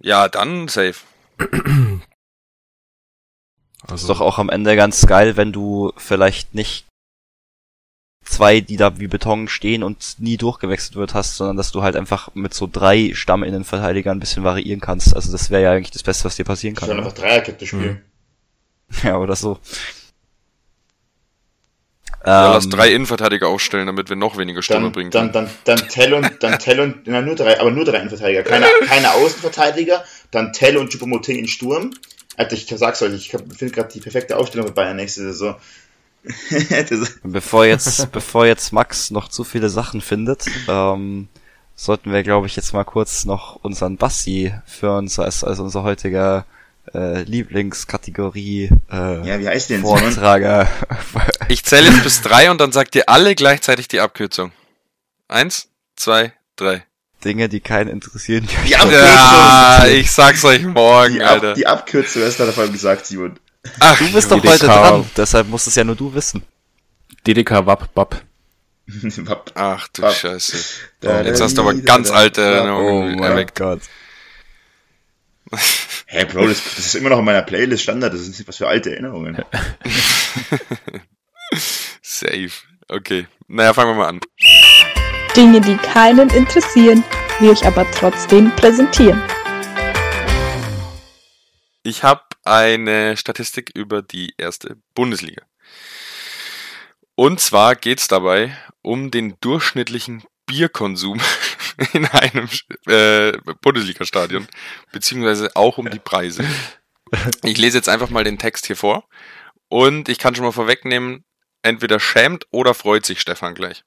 Ja, dann safe. Ist also doch auch am Ende ganz geil, wenn du vielleicht nicht zwei, die da wie Beton stehen und nie durchgewechselt wird hast, sondern dass du halt einfach mit so drei Stamminnenverteidigern ein bisschen variieren kannst. Also das wäre ja eigentlich das Beste, was dir passieren Ich kann. oder? einfach Dreierkette spielen. Ja, oder so. Ja, lass Ähm, drei Innenverteidiger aufstellen, damit wir noch weniger Stürmer Dann, bringen dann, können. dann, dann Tell und, dann Tell und, na, nur drei, aber nur drei Innenverteidiger. Keine, keine Außenverteidiger, dann Tell und Choupo-Moting in Sturm. Alter, ich sag's euch, ich finde gerade die perfekte Aufstellung mit Bayern nächste Saison. Bevor jetzt, bevor jetzt Max noch zu viele Sachen findet, ähm, sollten wir, glaube ich, jetzt mal kurz noch unseren Basti für uns als, als unser heutiger äh, Lieblingskategorie äh, ja, wie heißt denn Simon? Vortrager. Ich zähle jetzt bis drei und dann sagt ihr alle gleichzeitig die Abkürzung. Eins, zwei, drei. Dinge, die keinen interessieren. Die Abkürzung, Ja, ich sag's euch morgen, die, Alter. Ab, die Abkürzung hast du davon gesagt, Simon. Ach, Du bist doch DDK. heute dran, deshalb musst es ja nur du wissen. DDK Wap Bap. ach du. Scheiße. Da, Jetzt hast du aber ganz alte. Erinnerungen Oh mein erweckt. Gott. Hey Bro, das, das ist immer noch in meiner Playlist Standard, das ist nicht was für alte Erinnerungen. Safe. Okay. Naja, fangen wir mal an. Dinge, die keinen interessieren, wir euch aber trotzdem präsentieren. Ich habe eine Statistik über die erste Bundesliga. Und zwar geht's dabei um den durchschnittlichen Bierkonsum in einem äh, Bundesliga-Stadion, beziehungsweise auch um die Preise. Ich lese jetzt einfach mal den Text hier vor und ich kann schon mal vorwegnehmen, entweder schämt oder freut sich Stefan gleich.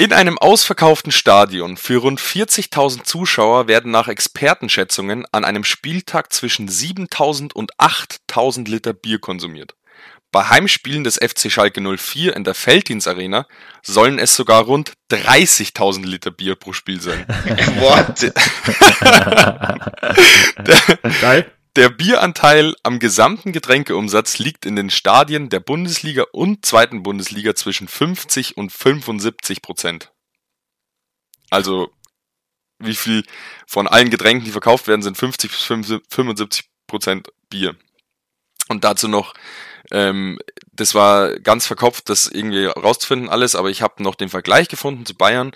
In einem ausverkauften Stadion für rund 40.000 Zuschauer werden nach Expertenschätzungen an einem Spieltag zwischen 7.000 und 8.000 Liter Bier konsumiert. Bei Heimspielen des FC Schalke 04 in der Felddienst Arena sollen es sogar rund 30.000 Liter Bier pro Spiel sein. What? geil. Der Bieranteil am gesamten Getränkeumsatz liegt in den Stadien der Bundesliga und zweiten Bundesliga zwischen 50 und 75 Prozent. Also wie viel von allen Getränken, die verkauft werden, sind 50 bis 75 Prozent Bier. Und dazu noch, ähm, das war ganz verkopft, das irgendwie rauszufinden alles, aber ich habe noch den Vergleich gefunden zu Bayern.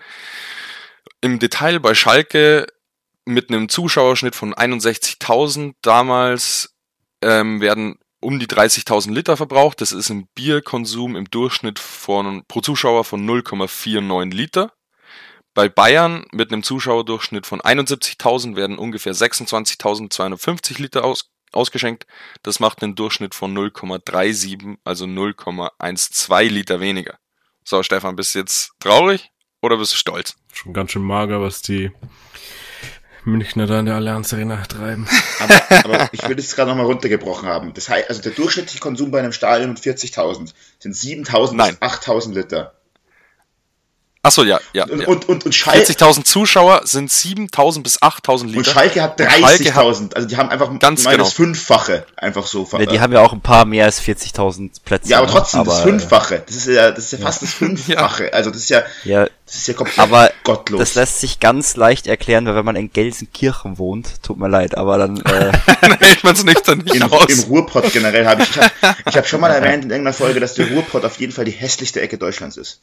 Im Detail bei Schalke mit einem Zuschauerschnitt von 61.000 damals ähm, werden um die 30.000 Liter verbraucht. Das ist ein Bierkonsum im Durchschnitt von pro Zuschauer von 0,49 Liter. Bei Bayern mit einem Zuschauerdurchschnitt von 71.000 werden ungefähr 26.250 Liter aus, ausgeschenkt. Das macht einen Durchschnitt von 0,37, also 0,12 Liter weniger. So, Stefan, bist du jetzt traurig oder bist du stolz? Schon ganz schön mager, was die Münchner da in der Allianz Arena treiben. Aber, aber ich würde es gerade nochmal runtergebrochen haben. Das heißt, also der durchschnittliche Konsum bei einem Stadion von 40.000 sind 7.000 bis 8.000 Liter. Achso, ja, ja. Und, ja. und, und, und Schalke. 40.000 Zuschauer sind 7.000 bis 8.000 Liter. Und Schalke hat Und Schalke hat 30.000. Also die haben einfach Ganz mal genau. das Fünffache einfach so. Ja, die haben ja auch ein paar mehr als 40.000 Plätze. ja, aber ne? trotzdem das Aber, Fünffache. Das ist ja, das ist ja fast das Fünffache. Also das ist ja, Ja, das ist ja komplett aber gottlos. das lässt sich ganz leicht erklären, weil wenn man in Gelsenkirchen wohnt, tut mir leid, aber dann, äh, Dann hält man es nicht dann nicht Im, aus. Im Ruhrpott generell habe ich, ich habe ich hab schon mal erwähnt in irgendeiner Folge, dass der Ruhrpott auf jeden Fall die hässlichste Ecke Deutschlands ist.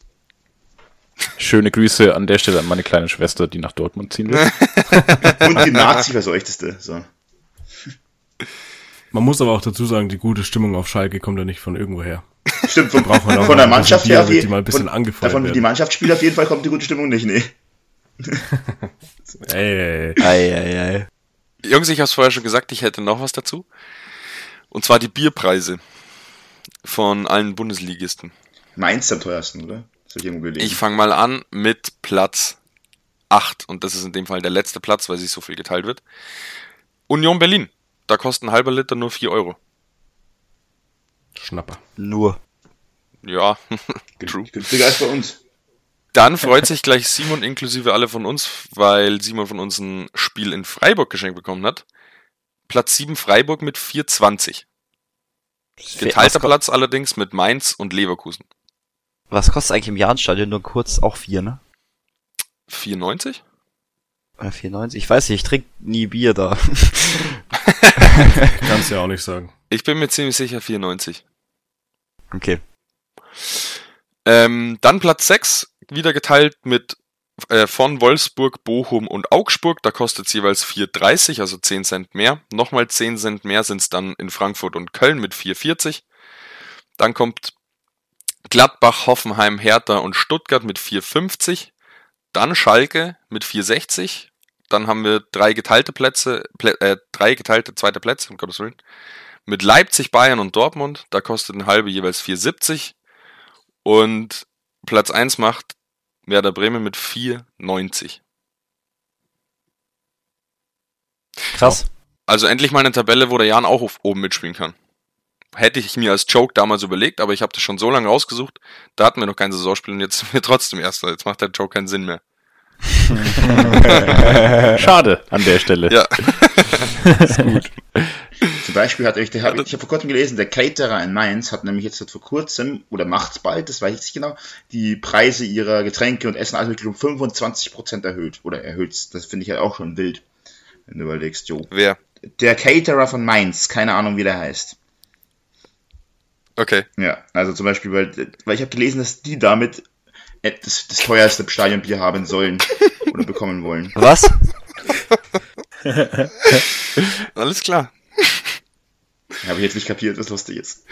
Schöne Grüße an der Stelle an meine kleine Schwester, die nach Dortmund ziehen wird. Und die Nazi-verseuchteste. So. Man muss aber auch dazu sagen, die gute Stimmung auf Schalke kommt ja nicht von irgendwoher. Stimmt, von, Braucht man auch von der Mannschaft her jeden die mal ein bisschen von- Davon, wie die. Mannschaft spielt, auf jeden Fall kommt die gute Stimmung nicht, nee. Ey, ey, ey. ei, ei, ei. Jungs, ich habe vorher schon gesagt, ich hätte noch was dazu. Und zwar die Bierpreise von allen Bundesligisten. Mainz am teuersten, oder? Ich fange mal an mit Platz 8. Und das ist in dem Fall der letzte Platz, weil sich so viel geteilt wird. Union Berlin. Da kostet ein halber Liter nur 4 Euro. Schnapper. Nur. Ja, true. Günstiger als bei uns. Dann freut sich gleich Simon inklusive alle von uns, weil Simon von uns ein Spiel in Freiburg geschenkt bekommen hat. Platz 7 Freiburg mit 4,20. Geteilter Platz allerdings mit Mainz und Leverkusen. Was kostet eigentlich im Jahrenstadion nur kurz? Auch vier, ne? 4,90? Oder 4,90? Ich weiß nicht, ich trinke nie Bier da. Kannst ja auch nicht sagen. Ich bin mir ziemlich sicher 4,90. okay. Ähm, dann Platz 6, wieder geteilt mit äh, von Wolfsburg, Bochum und Augsburg. Da kostet es jeweils 4,30, also 10 Cent mehr. Nochmal 10 Cent mehr sind es dann in Frankfurt und Köln mit 4,40. Dann kommt Gladbach, Hoffenheim, Hertha und Stuttgart mit 4,50. Dann Schalke mit 4,60. Dann haben wir drei geteilte Plätze, Plä äh, drei geteilte zweite Plätze, um Gottes Willen. Mit Leipzig, Bayern und Dortmund. Da kostet ein halbe jeweils 4,70. Und Platz 1 macht Werder Bremen mit 4,90. Krass. Also endlich mal eine Tabelle, wo der Jan auch oben mitspielen kann. Hätte ich mir als Joke damals überlegt, aber ich habe das schon so lange rausgesucht, da hatten wir noch kein Saisonspiel und jetzt sind wir trotzdem Erster. Jetzt macht der Joke keinen Sinn mehr. Schade an der Stelle. Ja, Zum Beispiel hat ich, der, hab, ich habe vor kurzem gelesen, der Caterer in Mainz hat nämlich jetzt vor kurzem, oder macht's bald, das weiß ich nicht genau, die Preise ihrer Getränke und Essenartikel um 25% erhöht. Oder erhöht. Das finde ich halt auch schon wild, wenn du überlegst, jo. wer? Der Caterer von Mainz, keine Ahnung, wie der heißt. Okay. Ja, also zum Beispiel, weil, weil ich habe gelesen, dass die damit äh, das, das teuerste Stadionbier haben sollen oder bekommen wollen. Was? Alles klar. Habe ich jetzt nicht kapiert, was lustig ist.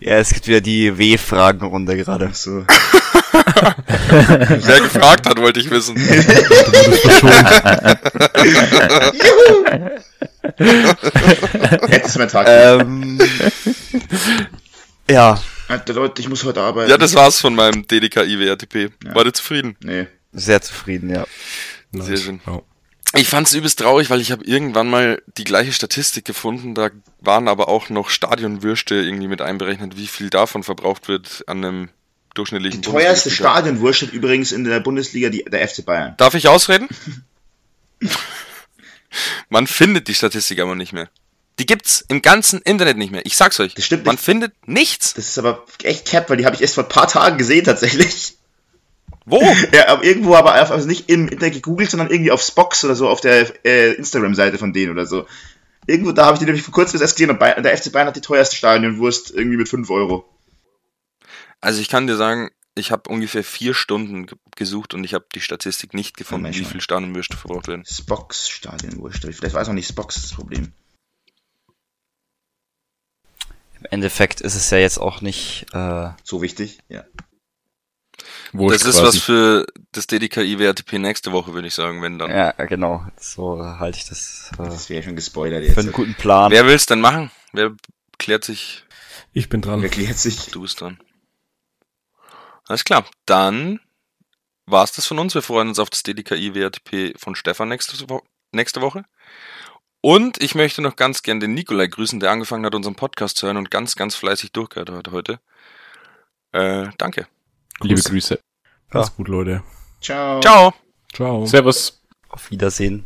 Ja, es gibt wieder die W-Fragenrunde gerade. Ach so. Wer gefragt hat, wollte ich wissen. Jetzt ist mein Tag. ähm, ja, Alter Leute, ich muss heute arbeiten. Ja, das war's von meinem DDK IWRTP. War du zufrieden? Nee. sehr zufrieden, ja. Sehr schön. Ja. Ich fand's übelst traurig, weil ich habe irgendwann mal die gleiche Statistik gefunden. Da waren aber auch noch Stadionwürste irgendwie mit einberechnet, wie viel davon verbraucht wird an einem durchschnittlichen Die teuerste. Stadionwurst hat übrigens in der Bundesliga die, der FC Bayern. Darf ich ausreden? Man findet die Statistik aber nicht mehr. Die gibt's im ganzen Internet nicht mehr. Ich sag's euch. Das stimmt Man nicht. findet nichts. Das ist aber echt cap, weil die habe ich erst vor ein paar Tagen gesehen tatsächlich. Wo? Ja, aber irgendwo aber auf, also nicht im Internet gegoogelt, sondern irgendwie auf Spox oder so auf der äh, Instagram-Seite von denen oder so. Irgendwo da habe ich die nämlich vor kurzem erst gesehen und bei, der FC Bayern hat die teuerste Stadionwurst irgendwie mit 5 Euro. Also ich kann dir sagen, ich habe ungefähr vier Stunden ge- gesucht und ich habe die Statistik nicht gefunden, Mensch, wie viel Stadionwürste verbraucht werden. Spox Stadionwurst. Vielleicht war es auch nicht Spox das Problem. Im Endeffekt ist es ja jetzt auch nicht, äh, So wichtig, ja. Wurscht das ist quasi. was für das DDKI WRTP nächste Woche, würde ich sagen, wenn dann. ja, genau, so halte ich das äh, Das wäre schon gespoilert für jetzt. einen guten Plan. Wer will's denn machen? Wer klärt sich? Ich bin dran. Wer klärt sich? Du bist dran. Alles klar, dann war's das von uns. Wir freuen uns auf das DDKI WRTP von Stefan nächste, Wo nächste Woche. Und ich möchte noch ganz gern den Nikolai grüßen, der angefangen hat, unseren Podcast zu hören und ganz, ganz fleißig durchgehört hat heute. Äh, danke. Liebe Grüß. Grüße. Macht's gut, Leute. Ciao. Ciao. Ciao. Servus. Auf Wiedersehen.